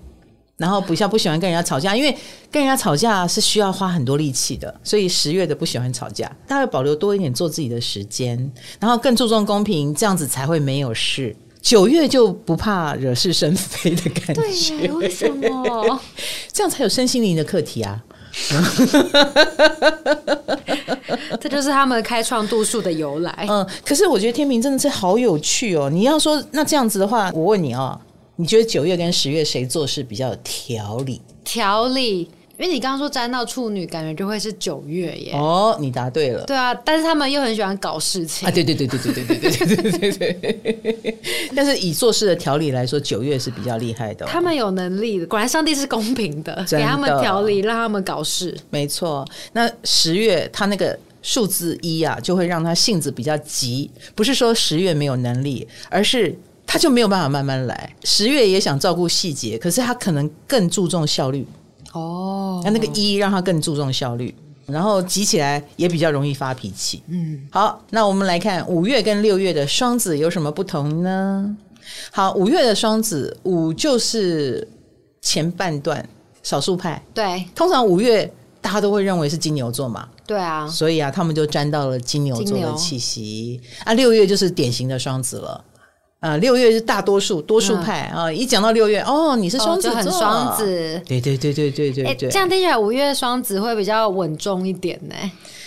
[SPEAKER 1] 然后比较不喜欢跟人家吵架，因为跟人家吵架是需要花很多力气的，所以十月的不喜欢吵架，他会保留多一点做自己的时间，然后更注重公平，这样子才会没有事。九月就不怕惹是生非的感觉，
[SPEAKER 2] 对，为什么？<laughs>
[SPEAKER 1] 这样才有身心灵的课题啊！<laughs>
[SPEAKER 2] 这就是他们开创度数的由来。
[SPEAKER 1] 嗯，可是我觉得天平真的是好有趣哦。你要说那这样子的话，我问你哦。你觉得九月跟十月谁做事比较有条理？
[SPEAKER 2] 条理，因为你刚刚说沾到处女，感觉就会是九月耶。
[SPEAKER 1] 哦，你答对了。
[SPEAKER 2] 对啊，但是他们又很喜欢搞事情
[SPEAKER 1] 啊！对对对对对对对对对对对。但是以做事的条理来说，九月是比较厉害的哦。
[SPEAKER 2] 他们有能力的，果然上帝是公平的。给他们条理，让他们搞事。
[SPEAKER 1] 没错，那十月他那个数字一啊，就会让他性子比较急。不是说十月没有能力，而是。他就没有办法慢慢来。十月也想照顾细节，可是他可能更注重效率。
[SPEAKER 2] 哦，
[SPEAKER 1] 那那个一让他更注重效率，然后急起来也比较容易发脾气。
[SPEAKER 2] 嗯，
[SPEAKER 1] 好，那我们来看五月跟六月的双子有什么不同呢？好，五月的双子，五就是前半段少数派。
[SPEAKER 2] 对，
[SPEAKER 1] 通常五月大家都会认为是金牛座嘛。
[SPEAKER 2] 对啊，
[SPEAKER 1] 所以啊，他们就沾到了金牛座的气息。啊，六月就是典型的双子了。啊，六月是大多数多数派、嗯、啊！一讲到六月，哦，你是双子座，哦、很双子，对对对对对对对。
[SPEAKER 2] 这样听起来，五月双子会比较稳重一点呢，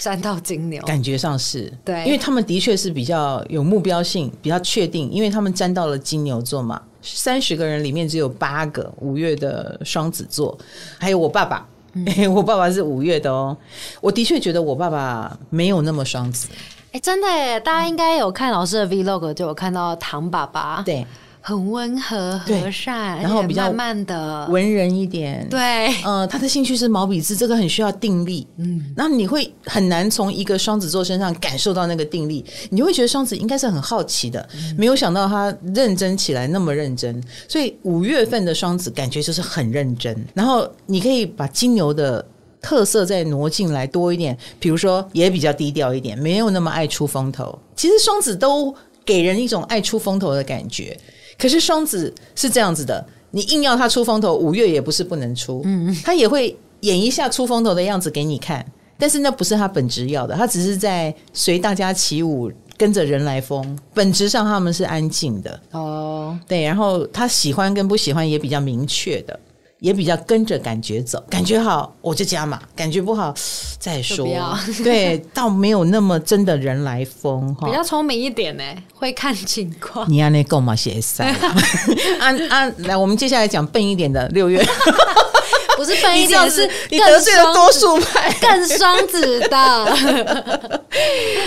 [SPEAKER 2] 沾到金牛，
[SPEAKER 1] 感觉上是
[SPEAKER 2] 对，
[SPEAKER 1] 因为他们的确是比较有目标性，比较确定，因为他们沾到了金牛座嘛。三十个人里面只有八个五月的双子座，还有我爸爸，嗯、<laughs> 我爸爸是五月的哦。我的确觉得我爸爸没有那么双子。
[SPEAKER 2] 哎、欸，真的耶！大家应该有看老师的 Vlog，就有看到唐爸爸，
[SPEAKER 1] 对，
[SPEAKER 2] 很温和和善，
[SPEAKER 1] 然后比较
[SPEAKER 2] 慢慢的
[SPEAKER 1] 文人一点，
[SPEAKER 2] 对，
[SPEAKER 1] 呃，他的兴趣是毛笔字，这个很需要定力，嗯，然后你会很难从一个双子座身上感受到那个定力，你会觉得双子应该是很好奇的，嗯、没有想到他认真起来那么认真，所以五月份的双子感觉就是很认真，然后你可以把金牛的。特色再挪进来多一点，比如说也比较低调一点，没有那么爱出风头。其实双子都给人一种爱出风头的感觉，可是双子是这样子的，你硬要他出风头，五月也不是不能出，嗯，他也会演一下出风头的样子给你看，但是那不是他本职要的，他只是在随大家起舞，跟着人来疯。本质上他们是安静的哦，对，然后他喜欢跟不喜欢也比较明确的。也比较跟着感觉走，感觉好我就加嘛，感觉不好 <laughs> 再说。<laughs> <laughs> 对，倒没有那么真的人来疯哈。
[SPEAKER 2] 比较聪明一点呢，会看情况。
[SPEAKER 1] 你按那够吗？写三。按按来，我们接下来讲笨一点的六月。
[SPEAKER 2] 不是笨一点，是
[SPEAKER 1] 你得罪了多数派，
[SPEAKER 2] 更双子的。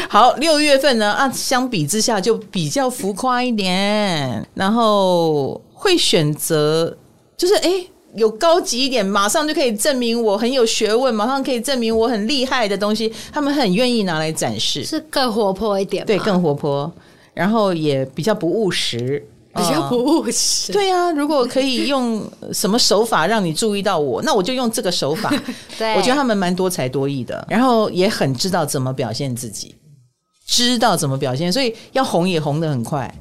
[SPEAKER 1] 好，六月份呢啊，相比之下就比较浮夸一点，然后会选择就是哎。诶有高级一点，马上就可以证明我很有学问，马上可以证明我很厉害的东西，他们很愿意拿来展示，
[SPEAKER 2] 是更活泼一点，
[SPEAKER 1] 对，更活泼，然后也比较不务实，
[SPEAKER 2] 比较不务实。
[SPEAKER 1] 嗯、对啊，如果可以用什么手法让你注意到我，那我就用这个手法。<laughs>
[SPEAKER 2] 对，
[SPEAKER 1] 我觉得他们蛮多才多艺的，然后也很知道怎么表现自己，知道怎么表现，所以要红也红的很快。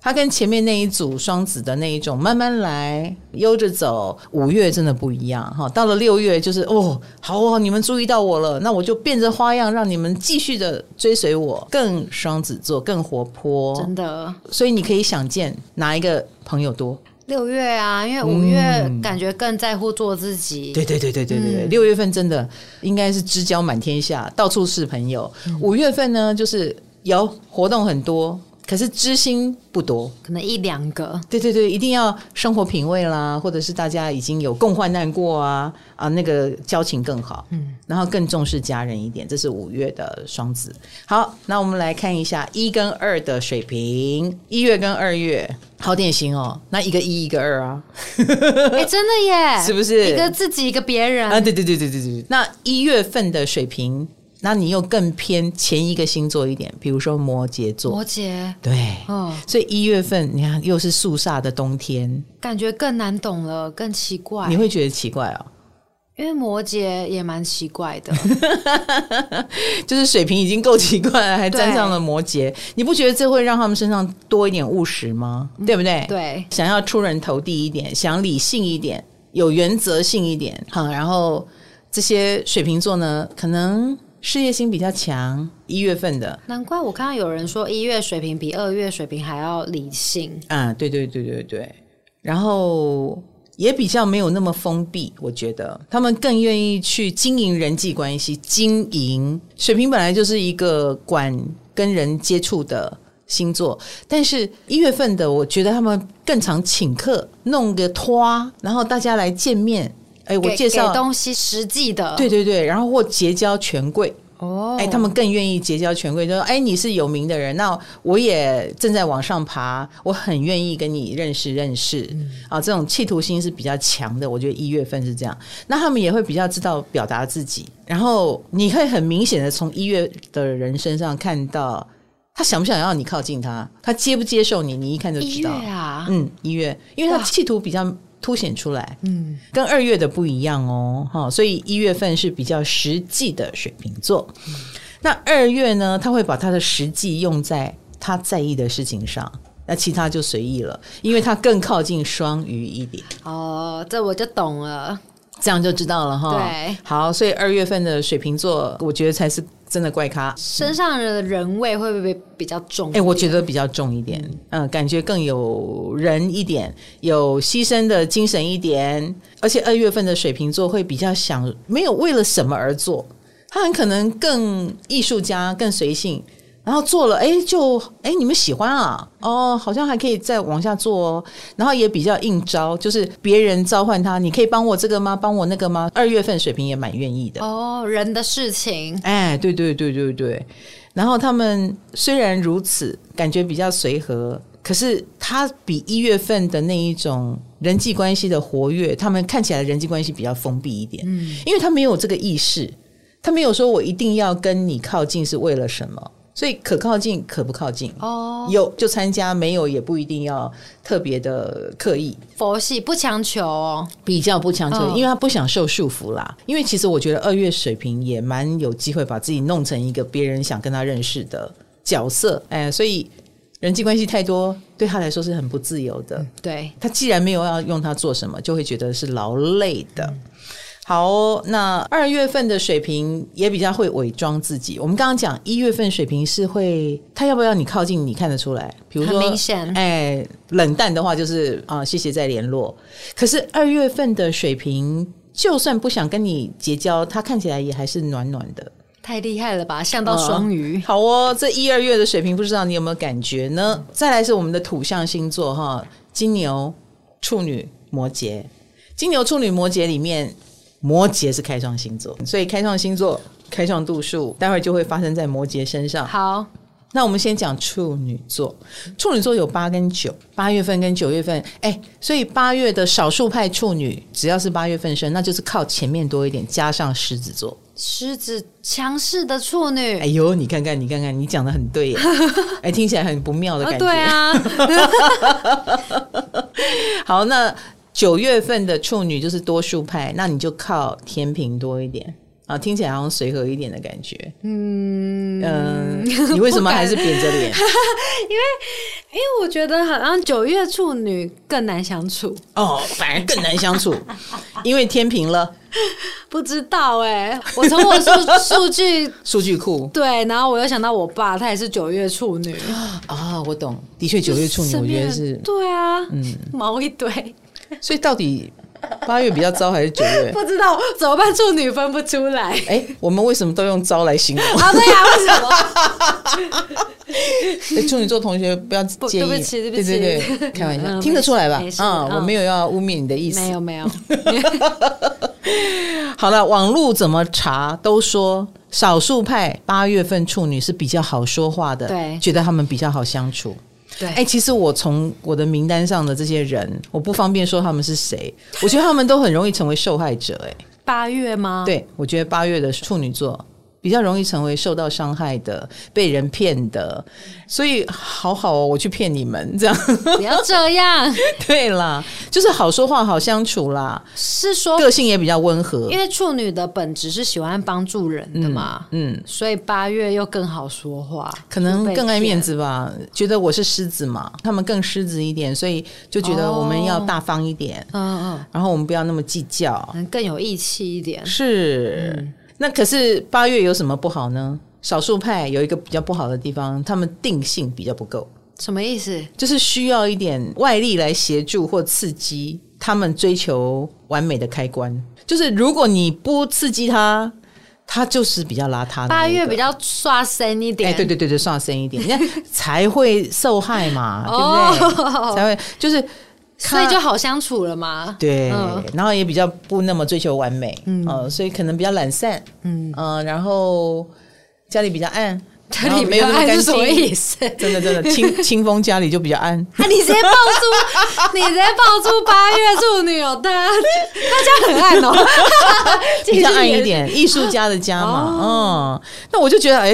[SPEAKER 1] 他跟前面那一组双子的那一种慢慢来、悠着走，五月真的不一样哈。到了六月就是哦，好哦，你们注意到我了，那我就变着花样让你们继续的追随我，更双子座，更活泼，
[SPEAKER 2] 真的。
[SPEAKER 1] 所以你可以想见哪一个朋友多？
[SPEAKER 2] 六月啊，因为五月感觉更在乎做自己。
[SPEAKER 1] 嗯、对对对对对对对，六月份真的应该是知交满天下，到处是朋友。五月份呢，就是有活动很多。可是知心不多，
[SPEAKER 2] 可能一两个。
[SPEAKER 1] 对对对，一定要生活品味啦，或者是大家已经有共患难过啊啊，那个交情更好，嗯，然后更重视家人一点。这是五月的双子。好，那我们来看一下一跟二的水平，一月跟二月，好典型哦。那一个一，一个二啊，<laughs>
[SPEAKER 2] 哎，真的耶，<laughs>
[SPEAKER 1] 是不是？
[SPEAKER 2] 一个自己，一个别人
[SPEAKER 1] 啊？对对对对对对。那一月份的水瓶。那你又更偏前一个星座一点，比如说摩羯座。
[SPEAKER 2] 摩羯，
[SPEAKER 1] 对，哦，所以一月份你看又是肃杀的冬天，
[SPEAKER 2] 感觉更难懂了，更奇怪。
[SPEAKER 1] 你会觉得奇怪哦？
[SPEAKER 2] 因为摩羯也蛮奇怪的，<laughs>
[SPEAKER 1] 就是水瓶已经够奇怪了，还沾上了摩羯，你不觉得这会让他们身上多一点务实吗？对不对？
[SPEAKER 2] 对，
[SPEAKER 1] 想要出人头地一点，想理性一点，有原则性一点。好，然后这些水瓶座呢，可能。事业心比较强，一月份的，
[SPEAKER 2] 难怪我看到有人说一月水平比二月水平还要理性。
[SPEAKER 1] 啊，对对对对对，然后也比较没有那么封闭，我觉得他们更愿意去经营人际关系，经营。水瓶本来就是一个管跟人接触的星座，但是一月份的，我觉得他们更常请客，弄个拖，然后大家来见面。哎，我介绍
[SPEAKER 2] 东西实际的，
[SPEAKER 1] 对对对，然后或结交权贵。哦，哎，他们更愿意结交权贵，就说哎，你是有名的人，那我也正在往上爬，我很愿意跟你认识认识、嗯、啊，这种企图心是比较强的，我觉得一月份是这样，那他们也会比较知道表达自己，然后你可以很明显的从一月的人身上看到他想不想要你靠近他，他接不接受你，你一看就知道。
[SPEAKER 2] 一月啊，
[SPEAKER 1] 嗯，一月，因为他企图比较。凸显出来，嗯，跟二月的不一样哦，哈，所以一月份是比较实际的水瓶座，嗯、那二月呢，他会把他的实际用在他在意的事情上，那其他就随意了，因为他更靠近双鱼一点。
[SPEAKER 2] 哦，这我就懂了，
[SPEAKER 1] 这样就知道了哈。
[SPEAKER 2] 对，
[SPEAKER 1] 好，所以二月份的水瓶座，我觉得才是。真的怪咖，
[SPEAKER 2] 身上的人味会不会比较重？哎、
[SPEAKER 1] 欸，我觉得比较重一点，嗯，感觉更有人一点，有牺牲的精神一点。而且二月份的水瓶座会比较想，没有为了什么而做，他很可能更艺术家，更随性。然后做了，哎，就哎，你们喜欢啊？哦，好像还可以再往下做哦。然后也比较应招，就是别人召唤他，你可以帮我这个吗？帮我那个吗？二月份水平也蛮愿意的
[SPEAKER 2] 哦。人的事情，
[SPEAKER 1] 哎，对对对对对。然后他们虽然如此，感觉比较随和，可是他比一月份的那一种人际关系的活跃，他们看起来人际关系比较封闭一点。嗯，因为他没有这个意识，他没有说我一定要跟你靠近是为了什么。所以可靠近可不靠近哦，有就参加，没有也不一定要特别的刻意。
[SPEAKER 2] 佛系不强求哦，
[SPEAKER 1] 比较不强求，因为他不想受束缚啦。因为其实我觉得二月水平也蛮有机会把自己弄成一个别人想跟他认识的角色，哎，所以人际关系太多对他来说是很不自由的。
[SPEAKER 2] 对，
[SPEAKER 1] 他既然没有要用他做什么，就会觉得是劳累的。嗯好哦，那二月份的水瓶也比较会伪装自己。我们刚刚讲一月份水瓶是会，他要不要你靠近，你看得出来。比如说，
[SPEAKER 2] 很明显，
[SPEAKER 1] 哎，冷淡的话就是啊，谢谢再联络。可是二月份的水瓶，就算不想跟你结交，他看起来也还是暖暖的。
[SPEAKER 2] 太厉害了吧，像到双鱼。
[SPEAKER 1] 哦好哦，这一二月的水瓶，不知道你有没有感觉呢？再来是我们的土象星座哈，金牛、处女、摩羯。金牛、处女、摩羯里面。摩羯是开创星座，所以开创星座、开创度数，待会就会发生在摩羯身上。
[SPEAKER 2] 好，
[SPEAKER 1] 那我们先讲处女座。处女座有八跟九，八月份跟九月份，哎，所以八月的少数派处女，只要是八月份生，那就是靠前面多一点，加上狮子座。
[SPEAKER 2] 狮子强势的处女，
[SPEAKER 1] 哎呦，你看看，你看看，你讲的很对耶，<laughs> 哎，听起来很不妙的感觉。
[SPEAKER 2] 对啊。<laughs> <laughs>
[SPEAKER 1] 好，那。九月份的处女就是多数派，那你就靠天平多一点啊，听起来好像随和一点的感觉。嗯嗯、呃，你为什么还是扁着脸？<laughs>
[SPEAKER 2] 因为因为我觉得好像九月处女更难相处
[SPEAKER 1] 哦，反而更难相处，因为天平了。<laughs>
[SPEAKER 2] 不知道哎、欸，我从我数数据 <laughs>
[SPEAKER 1] 数据库
[SPEAKER 2] 对，然后我又想到我爸，他也是九月处女
[SPEAKER 1] 啊、哦，我懂，的确九月处女，我觉得是
[SPEAKER 2] 对啊，嗯，毛一堆。<laughs>
[SPEAKER 1] 所以到底八月比较糟还是九月？
[SPEAKER 2] 不知道怎么办，处女分不出来。
[SPEAKER 1] 哎、欸，我们为什么都用糟来形容？
[SPEAKER 2] 啊，对呀、啊，为什么？<laughs>
[SPEAKER 1] 处女座同学不要介意，
[SPEAKER 2] 对不起，对不起，
[SPEAKER 1] 对对对，开玩笑，听得出来吧？啊，我没有要污蔑你的意思，
[SPEAKER 2] 没有没有。<laughs>
[SPEAKER 1] 好了，网络怎么查都说少数派八月份处女是比较好说话的，
[SPEAKER 2] 对，
[SPEAKER 1] 觉得他们比较好相处。
[SPEAKER 2] 对，
[SPEAKER 1] 哎，其实我从我的名单上的这些人，我不方便说他们是谁，我觉得他们都很容易成为受害者。哎，
[SPEAKER 2] 八月吗？
[SPEAKER 1] 对，我觉得八月的处女座。比较容易成为受到伤害的、被人骗的，所以好好哦，我去骗你们，这样
[SPEAKER 2] 不要这样。<laughs>
[SPEAKER 1] 对啦，就是好说话、好相处啦。
[SPEAKER 2] 是说
[SPEAKER 1] 个性也比较温和，
[SPEAKER 2] 因为处女的本质是喜欢帮助人的嘛。嗯，嗯，所以八月又更好说话，
[SPEAKER 1] 可能更爱面子吧。觉得我是狮子嘛，他们更狮子一点，所以就觉得我们要大方一点。嗯嗯，然后我们不要那么计较，
[SPEAKER 2] 更有义气一点。
[SPEAKER 1] 是。嗯那可是八月有什么不好呢？少数派有一个比较不好的地方，他们定性比较不够。
[SPEAKER 2] 什么意思？
[SPEAKER 1] 就是需要一点外力来协助或刺激他们追求完美的开关。就是如果你不刺激他，他就是比较邋遢的。
[SPEAKER 2] 八月比较刷身一点，
[SPEAKER 1] 哎，对对对对，刷身一点，你看 <laughs> 才会受害嘛，对不对？才会就是。
[SPEAKER 2] 所以就好相处了嘛？
[SPEAKER 1] 对，嗯、然后也比较不那么追求完美，嗯、呃，所以可能比较懒散，嗯、呃，然后家里比较暗。
[SPEAKER 2] 家里没有那么干净，<laughs>
[SPEAKER 1] 真的真的，清清风家里就比较暗。
[SPEAKER 2] 啊，你直接爆出，<laughs> 你直接爆出八月处女哦，他他家很暗哦，<laughs>
[SPEAKER 1] 比较暗一点，艺术家的家嘛，嗯，那我就觉得，哎，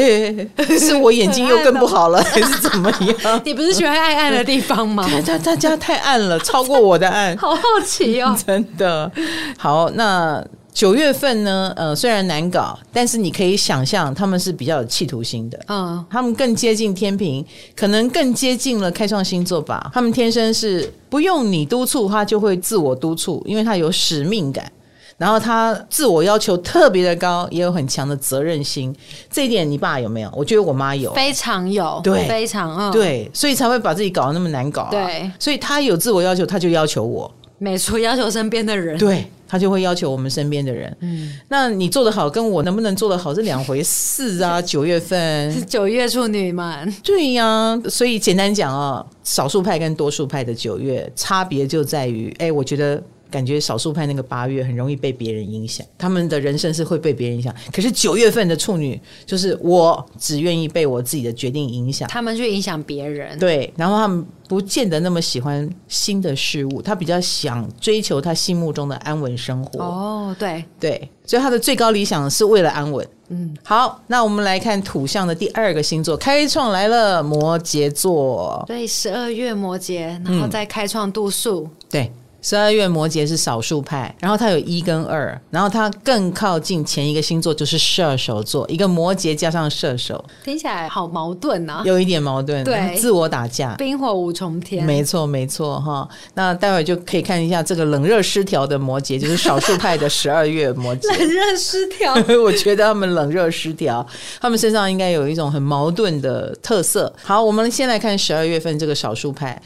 [SPEAKER 1] 是我眼睛又更不好了，还是怎么样？
[SPEAKER 2] 你不是喜欢暗暗的地方吗？
[SPEAKER 1] 他他他家太暗了，超过我的暗，
[SPEAKER 2] 好好奇哦，
[SPEAKER 1] 真的。好，那。九月份呢，呃，虽然难搞，但是你可以想象他们是比较有企图心的。嗯，他们更接近天平，可能更接近了开创星座吧。他们天生是不用你督促，他就会自我督促，因为他有使命感，然后他自我要求特别的高，也有很强的责任心。这一点你爸有没有？我觉得我妈有，
[SPEAKER 2] 非常有，
[SPEAKER 1] 对，
[SPEAKER 2] 非常，嗯，
[SPEAKER 1] 对，所以才会把自己搞得那么难搞啊。
[SPEAKER 2] 对，
[SPEAKER 1] 所以他有自我要求，他就要求我。
[SPEAKER 2] 没错，要求身边的人，
[SPEAKER 1] 对，他就会要求我们身边的人。嗯，那你做得好，跟我能不能做得好是两回事啊。九月份，
[SPEAKER 2] 九月处女嘛，
[SPEAKER 1] 对呀、啊。所以简单讲啊，少数派跟多数派的九月差别就在于，哎，我觉得。感觉少数派那个八月很容易被别人影响，他们的人生是会被别人影响。可是九月份的处女，就是我只愿意被我自己的决定影响，
[SPEAKER 2] 他们去影响别人。
[SPEAKER 1] 对，然后他们不见得那么喜欢新的事物，他比较想追求他心目中的安稳生活。
[SPEAKER 2] 哦，对
[SPEAKER 1] 对，所以他的最高理想是为了安稳。嗯，好，那我们来看土象的第二个星座，开创来了，摩羯座。
[SPEAKER 2] 对，十二月摩羯，然后再开创度数。
[SPEAKER 1] 嗯，对。十二月摩羯是少数派，然后它有一跟二，然后它更靠近前一个星座就是射手座，一个摩羯加上射手，
[SPEAKER 2] 听起来好矛盾啊，
[SPEAKER 1] 有一点矛盾，对，自我打架，
[SPEAKER 2] 冰火五重天，
[SPEAKER 1] 没错没错哈。那待会就可以看一下这个冷热失调的摩羯，就是少数派的十二月摩羯，<laughs>
[SPEAKER 2] 冷热失调，<laughs>
[SPEAKER 1] 我觉得他们冷热失调，他们身上应该有一种很矛盾的特色。好，我们先来看十二月份这个少数派。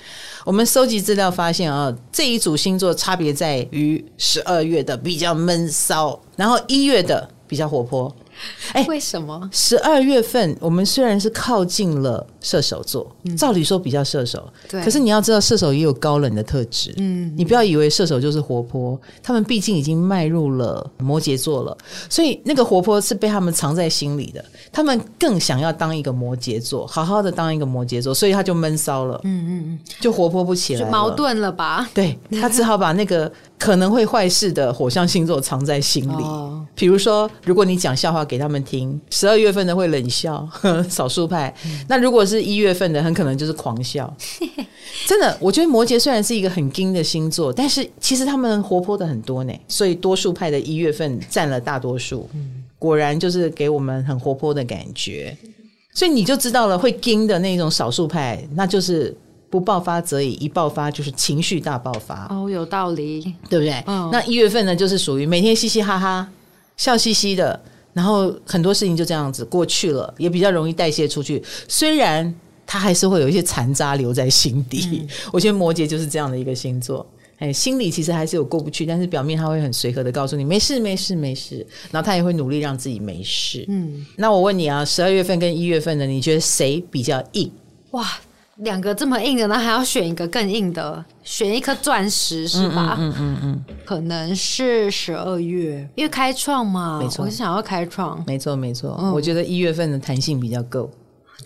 [SPEAKER 1] 我们收集资料发现啊，这一组星座差别在于十二月的比较闷骚，然后一月的比较活泼。<laughs>
[SPEAKER 2] 哎，为什么？
[SPEAKER 1] 十二月份我们虽然是靠近了射手座，嗯、照理说比较射手，对。可是你要知道，射手也有高冷的特质。嗯，你不要以为射手就是活泼，他们毕竟已经迈入了摩羯座了，所以那个活泼是被他们藏在心里的。他们更想要当一个摩羯座，好好的当一个摩羯座，所以他就闷骚了。嗯嗯嗯，就活泼不起来，
[SPEAKER 2] 矛盾了吧？
[SPEAKER 1] 对，他只好把那个可能会坏事的火象星座藏在心里。哦，比如说，如果你讲笑话给他们听，十二月份的会冷笑，呵，<laughs> 少数派。嗯、那如果是一月份的，很可能就是狂笑。<laughs> 真的，我觉得摩羯虽然是一个很精的星座，但是其实他们活泼的很多呢。所以多数派的一月份占了大多数。嗯果然就是给我们很活泼的感觉，所以你就知道了，会惊的那种少数派，那就是不爆发则已，一爆发就是情绪大爆发。
[SPEAKER 2] 哦，有道理，
[SPEAKER 1] 对不对？嗯。那一月份呢，就是属于每天嘻嘻哈哈、笑嘻嘻的，然后很多事情就这样子过去了，也比较容易代谢出去。虽然他还是会有一些残渣留在心底，嗯。我觉得摩羯就是这样的一个星座。哎，心里其实还是有过不去，但是表面他会很随和的告诉你没事没事没事，然后他也会努力让自己没事。嗯，那我问你啊，十二月份跟一月份的，你觉得谁比较硬？
[SPEAKER 2] 哇，两个这么硬的，那还要选一个更硬的，选一颗钻石是吧？嗯嗯嗯，嗯，嗯可能是十二月，因为开创嘛，没错，我是想要开创，
[SPEAKER 1] 没错没错，嗯、我觉得一月份的弹性比较够。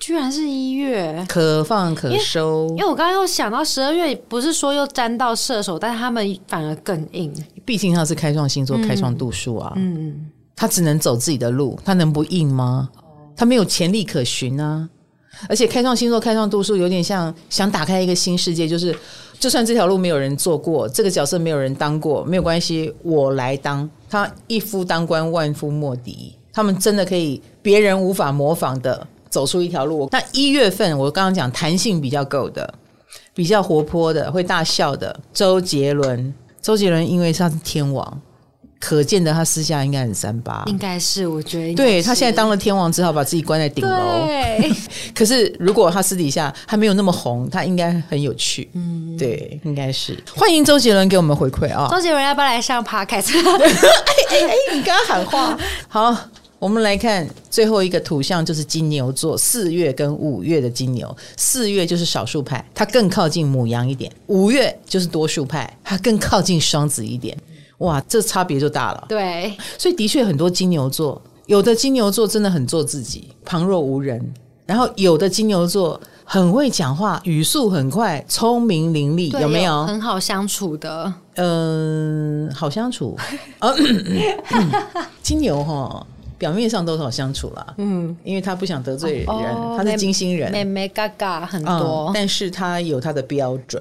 [SPEAKER 2] 居然是一月，
[SPEAKER 1] 可放可收。
[SPEAKER 2] 因为，我刚刚又想到十二月，不是说又沾到射手，但是他们反而更硬。
[SPEAKER 1] 毕竟他是开创星座，嗯、开创度数啊。嗯，他只能走自己的路，他能不硬吗？他没有潜力可循啊。而且开创星座、开创度数有点像想打开一个新世界，就是就算这条路没有人做过，这个角色没有人当过，没有关系，我来当。他一夫当关，万夫莫敌。他们真的可以别人无法模仿的。走出一条路。那一月份，我刚刚讲弹性比较够的，比较活泼的，会大笑的。周杰伦，周杰伦因为他是天王，可见的他私下应该很三八。
[SPEAKER 2] 应该是，我觉得。
[SPEAKER 1] 对，他现在当了天王，只好把自己关在顶楼。对。<laughs> 可是如果他私底下还没有那么红，他应该很有趣。嗯，对，应该是。欢迎周杰伦给我们回馈啊！
[SPEAKER 2] 周杰伦要不要来上 Podcast？
[SPEAKER 1] 哎哎哎，你刚刚喊话，<laughs> 好。我们来看最后一个图像，就是金牛座四月跟五月的金牛。四月就是少数派，它更靠近母羊一点；五月就是多数派，它更靠近双子一点。哇，这差别就大了。
[SPEAKER 2] 对，
[SPEAKER 1] 所以的确很多金牛座，有的金牛座真的很做自己，旁若无人；然后有的金牛座很会讲话，语速很快，聪明伶俐，有没有？
[SPEAKER 2] 很好相处的。
[SPEAKER 1] 嗯，好相处。<laughs> 金牛哈。表面上都是好相处啦，嗯，因为他不想得罪人，哦、他是金星人，
[SPEAKER 2] 妹妹嘎嘎很多、
[SPEAKER 1] 嗯，但是他有他的标准，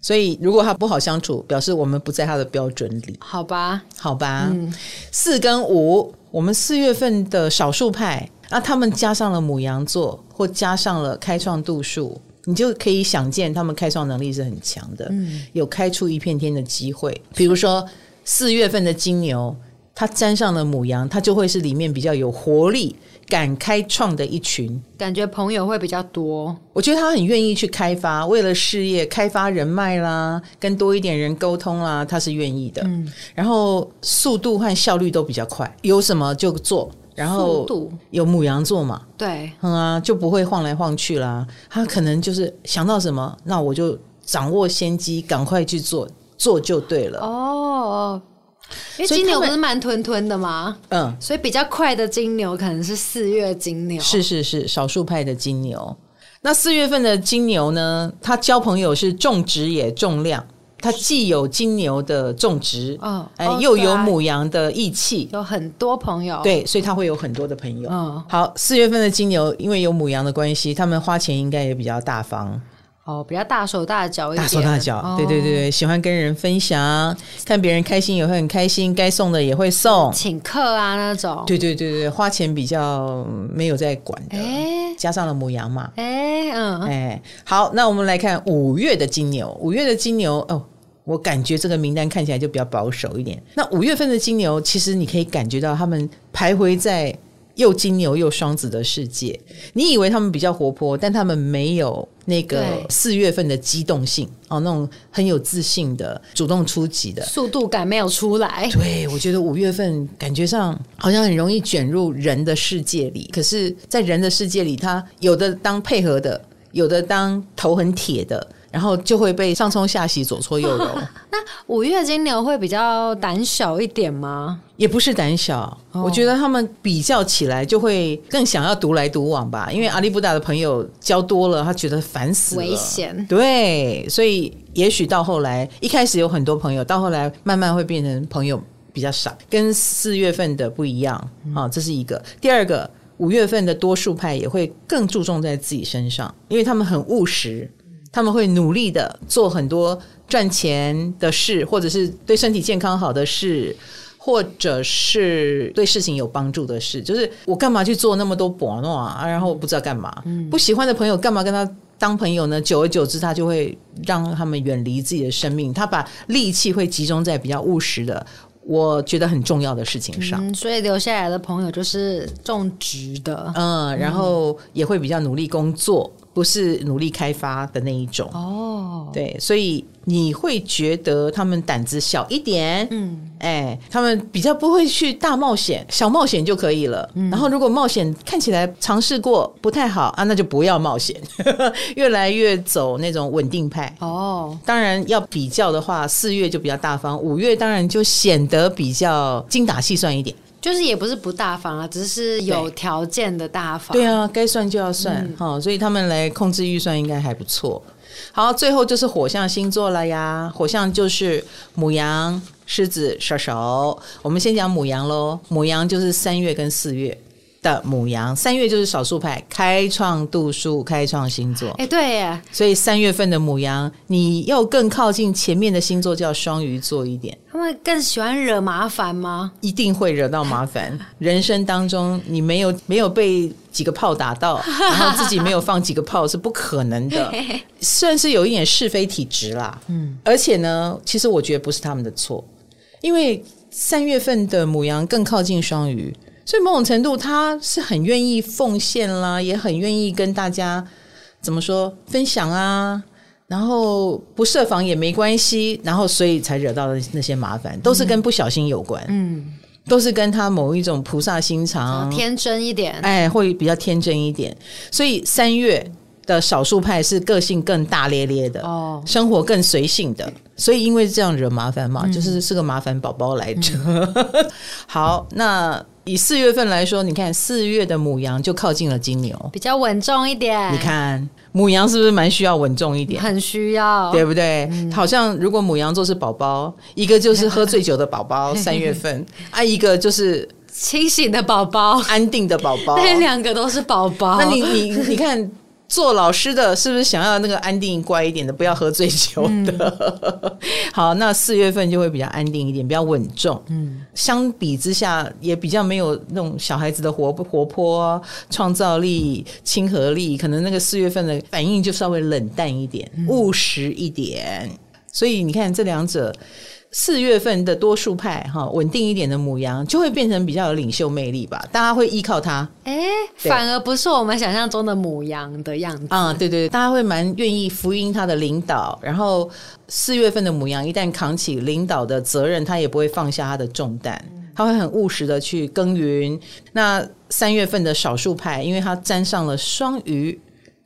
[SPEAKER 1] 所以如果他不好相处，表示我们不在他的标准里，
[SPEAKER 2] 好吧，
[SPEAKER 1] 好吧，嗯、四跟五，我们四月份的少数派，那他们加上了母羊座，或加上了开创度数，你就可以想见他们开创能力是很强的，嗯，有开出一片天的机会，比如说四月份的金牛。他沾上了母羊，他就会是里面比较有活力、敢开创的一群，
[SPEAKER 2] 感觉朋友会比较多。
[SPEAKER 1] 我觉得他很愿意去开发，为了事业开发人脉啦，跟多一点人沟通啦，他是愿意的。嗯，然后速度和效率都比较快，有什么就做。然后有母羊座嘛，
[SPEAKER 2] 对，
[SPEAKER 1] 嗯啊，就不会晃来晃去啦。他可能就是想到什么，那我就掌握先机，赶快去做，做就对了。
[SPEAKER 2] 哦。因为金牛不是慢吞吞的吗？嗯，所以比较快的金牛可能是四月金牛。
[SPEAKER 1] 是是是，少数派的金牛。那四月份的金牛呢？他交朋友是重质也重量，他既有金牛的重质，哦，哎，又有母羊的义气，
[SPEAKER 2] 有很多朋友。
[SPEAKER 1] 对，所以他会有很多的朋友。嗯，好，四月份的金牛，因为有母羊的关系，他们花钱应该也比较大方。
[SPEAKER 2] 哦，比较大手大脚一点，
[SPEAKER 1] 大手大脚，哦、对对对，喜欢跟人分享，看别人开心也会很开心，该送的也会送，
[SPEAKER 2] 请客啊那种，
[SPEAKER 1] 对对对对，花钱比较没有在管的，诶？加上了母羊嘛，
[SPEAKER 2] 哎嗯，
[SPEAKER 1] 哎，好，那我们来看五月的金牛，五月的金牛哦，我感觉这个名单看起来就比较保守一点。那五月份的金牛，其实你可以感觉到他们徘徊在。又金牛又双子的世界，你以为他们比较活泼，但他们没有那个四月份的机动性哦，那种很有自信的、主动出击的
[SPEAKER 2] 速度感没有出来。
[SPEAKER 1] 对，我觉得五月份感觉上好像很容易卷入人的世界里，可是，在人的世界里，他有的当配合的，有的当头很铁的。然后就会被上冲下洗，左搓右揉。<laughs>
[SPEAKER 2] 那五月金牛会比较胆小一点吗？
[SPEAKER 1] 也不是胆小，哦、我觉得他们比较起来就会更想要独来独往吧。因为阿里布达的朋友交多了，他觉得烦死了，
[SPEAKER 2] 危险。
[SPEAKER 1] 对，所以也许到后来，一开始有很多朋友，到后来慢慢会变成朋友比较少，跟四月份的不一样啊。这是一个。第二个，五月份的多数派也会更注重在自己身上，因为他们很务实。他们会努力的做很多赚钱的事，或者是对身体健康好的事，或者是对事情有帮助的事。就是我干嘛去做那么多博诺啊？然后我不知道干嘛。不喜欢的朋友干嘛跟他当朋友呢？久而久之，他就会让他们远离自己的生命。他把力气会集中在比较务实的，我觉得很重要的事情上。
[SPEAKER 2] 嗯，所以留下来的朋友就是种植的，
[SPEAKER 1] 嗯，然后也会比较努力工作。不是努力开发的那一种哦，对，所以你会觉得他们胆子小一点，嗯，哎，他们比较不会去大冒险，小冒险就可以了。嗯、然后如果冒险看起来尝试过不太好啊，那就不要冒险，<laughs> 越来越走那种稳定派。哦，当然要比较的话，四月就比较大方，五月当然就显得比较精打细算一点。
[SPEAKER 2] 就是也不是不大方啊，只是有条件的大方。
[SPEAKER 1] 对啊，该算就要算哈、嗯，所以他们来控制预算应该还不错。好，最后就是火象星座了呀，火象就是母羊、狮子、射手。我们先讲母羊喽，母羊就是三月跟四月。的母羊，三月就是少数派，开创度数，开创星座。
[SPEAKER 2] 哎，对耶，
[SPEAKER 1] 所以三月份的母羊，你要更靠近前面的星座叫双鱼座一点。
[SPEAKER 2] 他们更喜欢惹麻烦吗？
[SPEAKER 1] 一定会惹到麻烦。人生当中，你没有没有被几个炮打到，然后自己没有放几个炮是不可能的。算是有一点是非体质啦。嗯，而且呢，其实我觉得不是他们的错，因为三月份的母羊更靠近双鱼。所以某种程度，他是很愿意奉献啦，也很愿意跟大家怎么说分享啊，然后不设防也没关系，然后所以才惹到了那些麻烦，都是跟不小心有关，嗯，都是跟他某一种菩萨心肠，
[SPEAKER 2] 天真一点，
[SPEAKER 1] 哎，会比较天真一点。所以三月的少数派是个性更大咧咧的，哦，生活更随性的，所以因为这样惹麻烦嘛，就是是个麻烦宝宝来着。嗯、<laughs> 好，那。以四月份来说，你看四月的母羊就靠近了金牛，
[SPEAKER 2] 比较稳重一点。
[SPEAKER 1] 你看母羊是不是蛮需要稳重一点？
[SPEAKER 2] 很需要，
[SPEAKER 1] 对不对？嗯、好像如果母羊座是宝宝，一个就是喝醉酒的宝宝，<laughs> 三月份啊，一个就是
[SPEAKER 2] 清醒的宝宝，
[SPEAKER 1] 安定的宝宝，<laughs>
[SPEAKER 2] 那两个都是宝宝。
[SPEAKER 1] 那你你你看。做老师的是不是想要那个安定乖一点的，不要喝醉酒的？嗯、<laughs> 好，那四月份就会比较安定一点，比较稳重。嗯，相比之下也比较没有那种小孩子的活活泼、创造力、亲和力，可能那个四月份的反应就稍微冷淡一点、嗯、务实一点。所以你看这两者。四月份的多数派哈，稳定一点的母羊就会变成比较有领袖魅力吧，大家会依靠他。
[SPEAKER 2] 哎、欸，反而不是我们想象中的母羊的样子
[SPEAKER 1] 啊、嗯！对对，大家会蛮愿意福音他的领导。然后四月份的母羊一旦扛起领导的责任，他也不会放下他的重担，他会很务实的去耕耘。那三月份的少数派，因为他沾上了双鱼。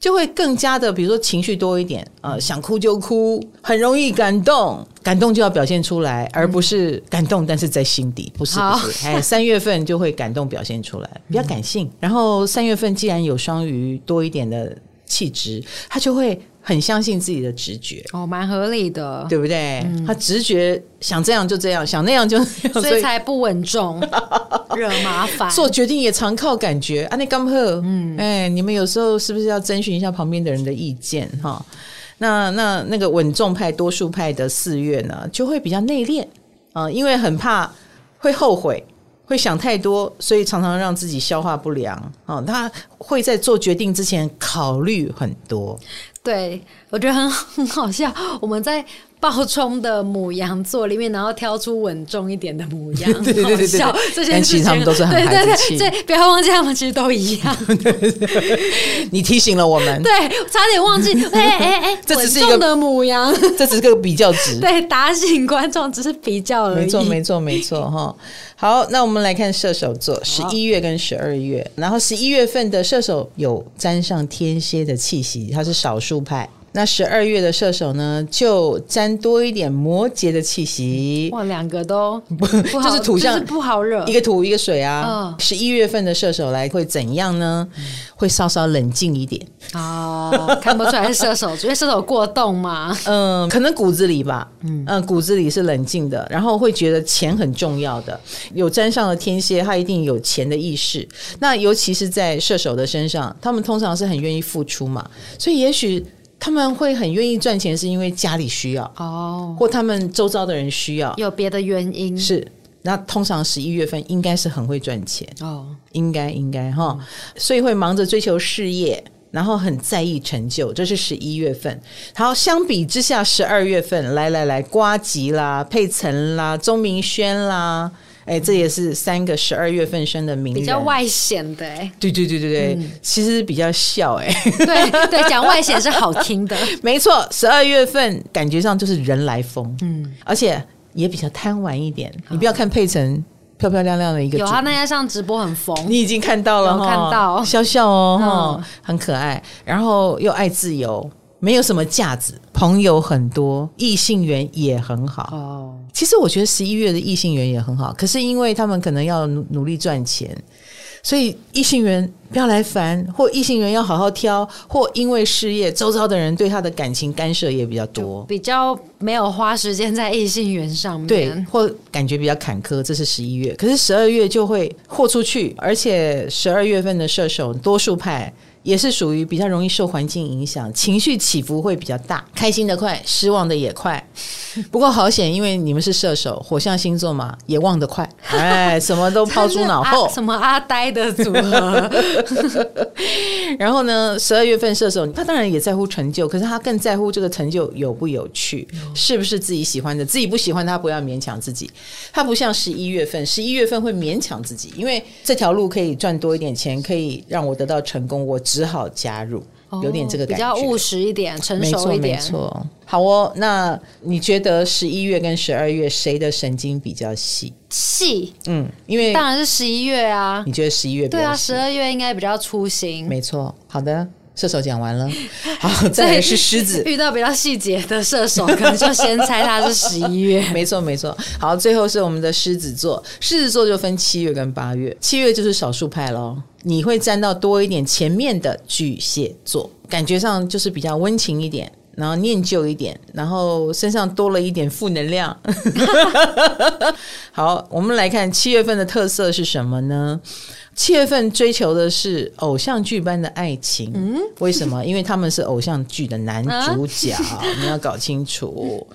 [SPEAKER 1] 就会更加的，比如说情绪多一点，呃，想哭就哭，很容易感动，感动就要表现出来，而不是感动但是在心底，不是不是，哎，三月份就会感动表现出来，比较感性。然后三月份既然有双鱼多一点的气质，他就会。很相信自己的直觉
[SPEAKER 2] 哦，蛮合理的，对
[SPEAKER 1] 不对？嗯、他直觉想这样就这样，想那样就那样，<laughs>
[SPEAKER 2] 所以才不稳重，<laughs> 惹麻烦。
[SPEAKER 1] 做决定也常靠感觉。啊，那刚赫，嗯，哎，你们有时候是不是要征询一下旁边的人的意见？哈，那那那个稳重派、多数派的四月呢，就会比较内敛啊，因为很怕会后悔，会想太多，所以常常让自己消化不良啊。他会在做决定之前考虑很多。
[SPEAKER 2] 对，我觉得很 <laughs> 很好笑。我们在爆冲的母羊座里面，然后挑出稳重一点的母羊，对对对对，这些
[SPEAKER 1] 其实他们都是很孩子气。
[SPEAKER 2] 对，不要忘记他们其实都一
[SPEAKER 1] 样。你提醒了我们，
[SPEAKER 2] 对，差点忘记。哎哎哎，这只是个的母羊，
[SPEAKER 1] 这只是个比较值。
[SPEAKER 2] 对，打醒观众只是比较而已。
[SPEAKER 1] 没错，没错，没错，哈。好，那我们来看射手座，十一月跟十二月，然后十一月份的射手有沾上天蝎的气息，他是少数派。那十二月的射手呢，就沾多一点摩羯的气息。
[SPEAKER 2] 哇，两个都 <laughs> 不
[SPEAKER 1] 就是土象，
[SPEAKER 2] 就是不好惹，
[SPEAKER 1] 一个土一个水啊。十、哦、一月份的射手来会怎样呢？嗯、会稍稍冷静一点
[SPEAKER 2] 哦，看不出来是射手，因为射手过动嘛。<laughs>
[SPEAKER 1] 嗯，可能骨子里吧，嗯嗯，骨子里是冷静的，然后会觉得钱很重要的。有沾上了天蝎，他一定有钱的意识。那尤其是在射手的身上，他们通常是很愿意付出嘛，所以也许。他们会很愿意赚钱，是因为家里需要哦，或他们周遭的人需要，
[SPEAKER 2] 有别的原因
[SPEAKER 1] 是。那通常十一月份应该是很会赚钱哦，应该应该哈，所以会忙着追求事业，然后很在意成就，这是十一月份。好，相比之下，十二月份来来来，瓜吉啦、佩岑啦、钟明轩啦。哎，这也是三个十二月份生的名人，
[SPEAKER 2] 比较外显的哎。
[SPEAKER 1] 对对对对对，嗯、其实比较笑哎。
[SPEAKER 2] 对对，讲外显是好听的，<laughs>
[SPEAKER 1] 没错。十二月份感觉上就是人来疯，嗯，而且也比较贪玩一点。你不要看佩岑漂漂亮亮的一个，
[SPEAKER 2] 有啊那天上直播很疯，
[SPEAKER 1] 你已经看到了，
[SPEAKER 2] 看到
[SPEAKER 1] 笑笑哦，嗯、很可爱，然后又爱自由。没有什么架子，朋友很多，异性缘也很好。哦，其实我觉得十一月的异性缘也很好，可是因为他们可能要努努力赚钱，所以异性缘不要来烦，或异性缘要好好挑，或因为事业，周遭的人对他的感情干涉也比较多，
[SPEAKER 2] 比较没有花时间在异性缘上面，
[SPEAKER 1] 对，或感觉比较坎坷。这是十一月，可是十二月就会豁出去，而且十二月份的射手多数派。也是属于比较容易受环境影响，情绪起伏会比较大，开心的快，失望的也快。<laughs> 不过好险，因为你们是射手，火象星座嘛，也忘得快。哎，<laughs> 什么都抛诸脑后，
[SPEAKER 2] 什么阿呆的组合。<laughs>
[SPEAKER 1] 然后呢，十二月份射手，他当然也在乎成就，可是他更在乎这个成就有不有趣，是不是自己喜欢的。自己不喜欢，他不要勉强自己。他不像十一月份，十一月份会勉强自己，因为这条路可以赚多一点钱，可以让我得到成功，我。只好加入，有点这个感觉，
[SPEAKER 2] 比较务实一点，成熟一点。
[SPEAKER 1] 没错，没错。好哦，那你觉得十一月跟十二月谁的神经比较细？
[SPEAKER 2] 细？
[SPEAKER 1] 嗯，因为
[SPEAKER 2] 当然是十一月啊。
[SPEAKER 1] 你觉得十一月？
[SPEAKER 2] 对啊，十二月应该比较粗心。
[SPEAKER 1] 没错。好的。射手讲完了，<laughs> 好，再来是狮子。
[SPEAKER 2] 遇到比较细节的射手，可能就先猜他是十一月。<laughs>
[SPEAKER 1] 没错，没错。好，最后是我们的狮子座。狮子座就分七月跟八月，七月就是少数派喽。你会沾到多一点前面的巨蟹座，感觉上就是比较温情一点，然后念旧一点，然后身上多了一点负能量。<laughs> 好，我们来看七月份的特色是什么呢？七月份追求的是偶像剧般的爱情，嗯，为什么？因为他们是偶像剧的男主角，啊、<laughs> 你要搞清楚。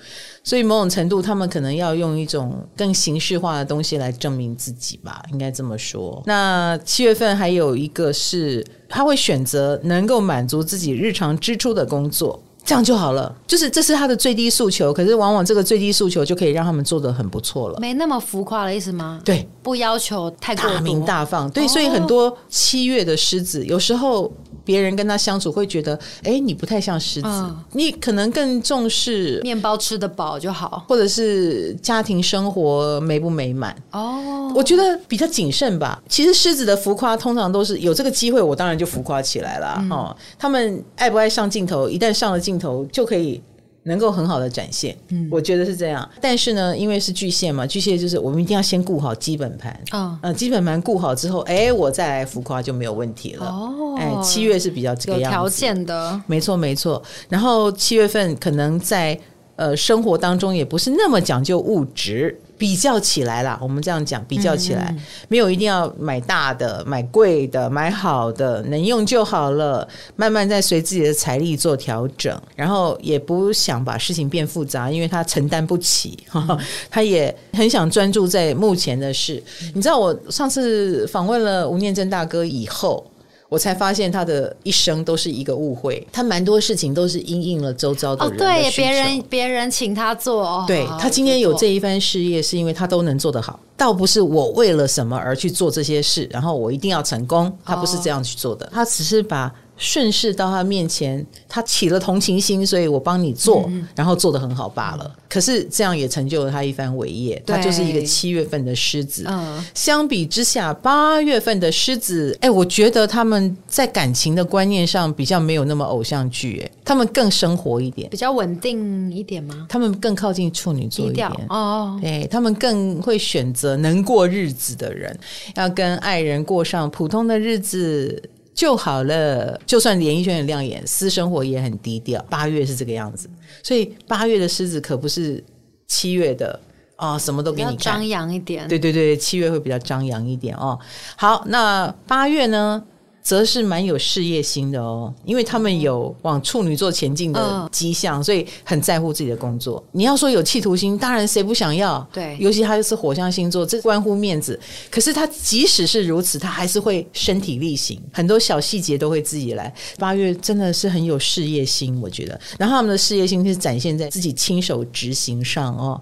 [SPEAKER 1] 所以某种程度，他们可能要用一种更形式化的东西来证明自己吧，应该这么说。那七月份还有一个是，他会选择能够满足自己日常支出的工作。这样就好了，就是这是他的最低诉求。可是往往这个最低诉求就可以让他们做的很不错了，
[SPEAKER 2] 没那么浮夸的意思吗？
[SPEAKER 1] 对，
[SPEAKER 2] 不要求太过
[SPEAKER 1] 大鸣大放。对，所以很多七月的狮子有时候。别人跟他相处会觉得，哎，你不太像狮子，嗯、你可能更重视
[SPEAKER 2] 面包吃得饱就好，
[SPEAKER 1] 或者是家庭生活美不美满。哦，我觉得比较谨慎吧。其实狮子的浮夸通常都是有这个机会，我当然就浮夸起来了。嗯、哦，他们爱不爱上镜头？一旦上了镜头，就可以。能够很好的展现，嗯，我觉得是这样。但是呢，因为是巨蟹嘛，巨蟹就是我们一定要先顾好基本盘啊，嗯，基本盘顾好之后，哎，我再来浮夸就没有问题了。哦，哎，七月是比较这个样子，有条
[SPEAKER 2] 件的，
[SPEAKER 1] 没错没错。然后七月份可能在呃生活当中也不是那么讲究物质。比较起来啦，我们这样讲，比较起来，没有一定要买大的、买贵的、买好的，能用就好了。慢慢再随自己的财力做调整，然后也不想把事情变复杂，因为他承担不起，<laughs> 嗯、他也很想专注在目前的事。嗯、你知道，我上次访问了吴念真大哥以后。我才发现他的一生都是一个误会，他蛮多事情都是因应了周遭的人的。
[SPEAKER 2] 哦，对，别人别人请他做，哦、
[SPEAKER 1] 对他今天有这一番事业，是因为他都能做得好，倒不是我为了什么而去做这些事，然后我一定要成功，他不是这样去做的，他只是把。顺势到他面前，他起了同情心，所以我帮你做，嗯、然后做的很好罢了。嗯、可是这样也成就了他一番伟业。他就是一个七月份的狮子。嗯、相比之下，八月份的狮子，哎，我觉得他们在感情的观念上比较没有那么偶像剧，哎，他们更生活一点，
[SPEAKER 2] 比较稳定一点吗？
[SPEAKER 1] 他们更靠近处女座一点
[SPEAKER 2] 哦，
[SPEAKER 1] 对，他们更会选择能过日子的人，要跟爱人过上普通的日子。就好了，就算演艺圈很亮眼，私生活也很低调。八月是这个样子，所以八月的狮子可不是七月的啊、哦，什么都给你，
[SPEAKER 2] 张扬一点。
[SPEAKER 1] 对对对，七月会比较张扬一点哦。好，那八月呢？则是蛮有事业心的哦，因为他们有往处女座前进的迹象，所以很在乎自己的工作。你要说有企图心，当然谁不想要？
[SPEAKER 2] 对，
[SPEAKER 1] 尤其他又是火象星座，这关乎面子。可是他即使是如此，他还是会身体力行，很多小细节都会自己来。八月真的是很有事业心，我觉得。然后他们的事业心是展现在自己亲手执行上哦。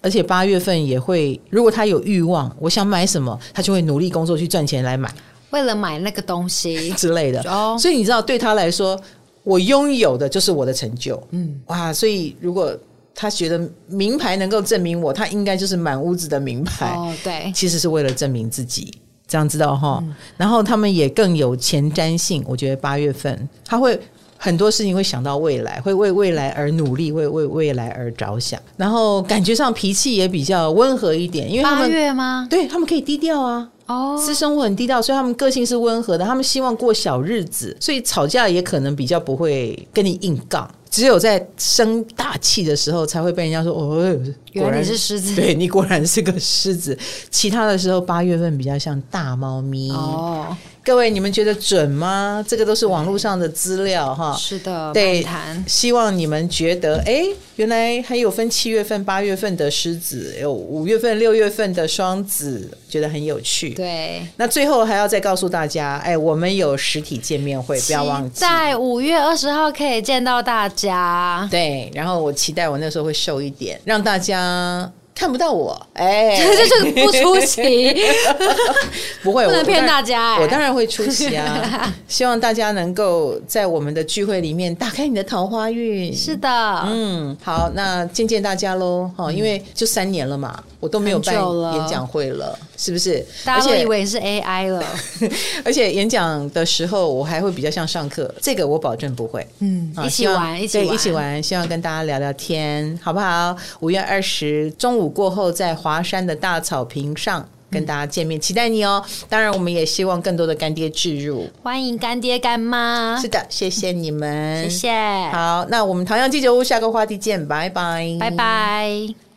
[SPEAKER 1] 而且八月份也会，如果他有欲望，我想买什么，他就会努力工作去赚钱来买，
[SPEAKER 2] 为了买那个东西 <laughs>
[SPEAKER 1] 之类的。
[SPEAKER 2] 哦，
[SPEAKER 1] 所以你知道，对他来说，我拥有的就是我的成就。嗯，哇，所以如果他觉得名牌能够证明我，他应该就是满屋子的名牌。
[SPEAKER 2] 哦，对，
[SPEAKER 1] 其实是为了证明自己，这样知道哈。嗯，然后他们也更有前瞻性，我觉得八月份他会。很多事情会想到未来，会为未来而努力，为为未来而着想，然后感觉上脾气也比较温和一点，因为他们
[SPEAKER 2] 八月吗？
[SPEAKER 1] 对，他们可以低调啊，哦，私生活很低调，所以他们个性是温和的，他们希望过小日子，所以吵架也可能比较不会跟你硬杠。只有在生大气的时候，才会被人家说：“哦，
[SPEAKER 2] 果然你是狮子。”
[SPEAKER 1] 对，你果然是个狮子。其他的时候，八月份比较像大猫咪。哦，各位，你们觉得准吗？这个都是网络上的资料哈。
[SPEAKER 2] 是的，
[SPEAKER 1] 对，希望你们觉得，哎，原来还有分七月份、八月份的狮子，有五月份、六月份的双子，觉得很有趣。
[SPEAKER 2] 对，
[SPEAKER 1] 那最后还要再告诉大家，哎，我们有实体见面会，不要忘记，
[SPEAKER 2] 在五月二十号可以见到大家。家
[SPEAKER 1] 对，然后我期待我那时候会瘦一点，让大家看不到我。哎，
[SPEAKER 2] 这 <laughs> 就是不出席，<laughs>
[SPEAKER 1] 不会，
[SPEAKER 2] 不能骗大家。
[SPEAKER 1] 我当然会出席啊！<laughs> 希望大家能够在我们的聚会里面打开你的桃花运。
[SPEAKER 2] 是的，
[SPEAKER 1] 嗯，好，那见见大家喽！哈，因为就三年了嘛。我都没有办演讲会了，了是不是？
[SPEAKER 2] 大家都以为是 AI 了。<laughs>
[SPEAKER 1] 而且演讲的时候，我还会比较像上课，这个我保证不会。
[SPEAKER 2] 嗯，一起玩，一起玩，
[SPEAKER 1] 一起玩，希望跟大家聊聊天，好不好？五月二十中午过后，在华山的大草坪上跟大家见面，期待你哦。当然，我们也希望更多的干爹置入，
[SPEAKER 2] 欢迎干爹干妈。
[SPEAKER 1] 是的，谢谢你们，
[SPEAKER 2] 谢谢。
[SPEAKER 1] 好，那我们唐阳鸡酒屋下个话题见，拜拜，
[SPEAKER 2] 拜拜。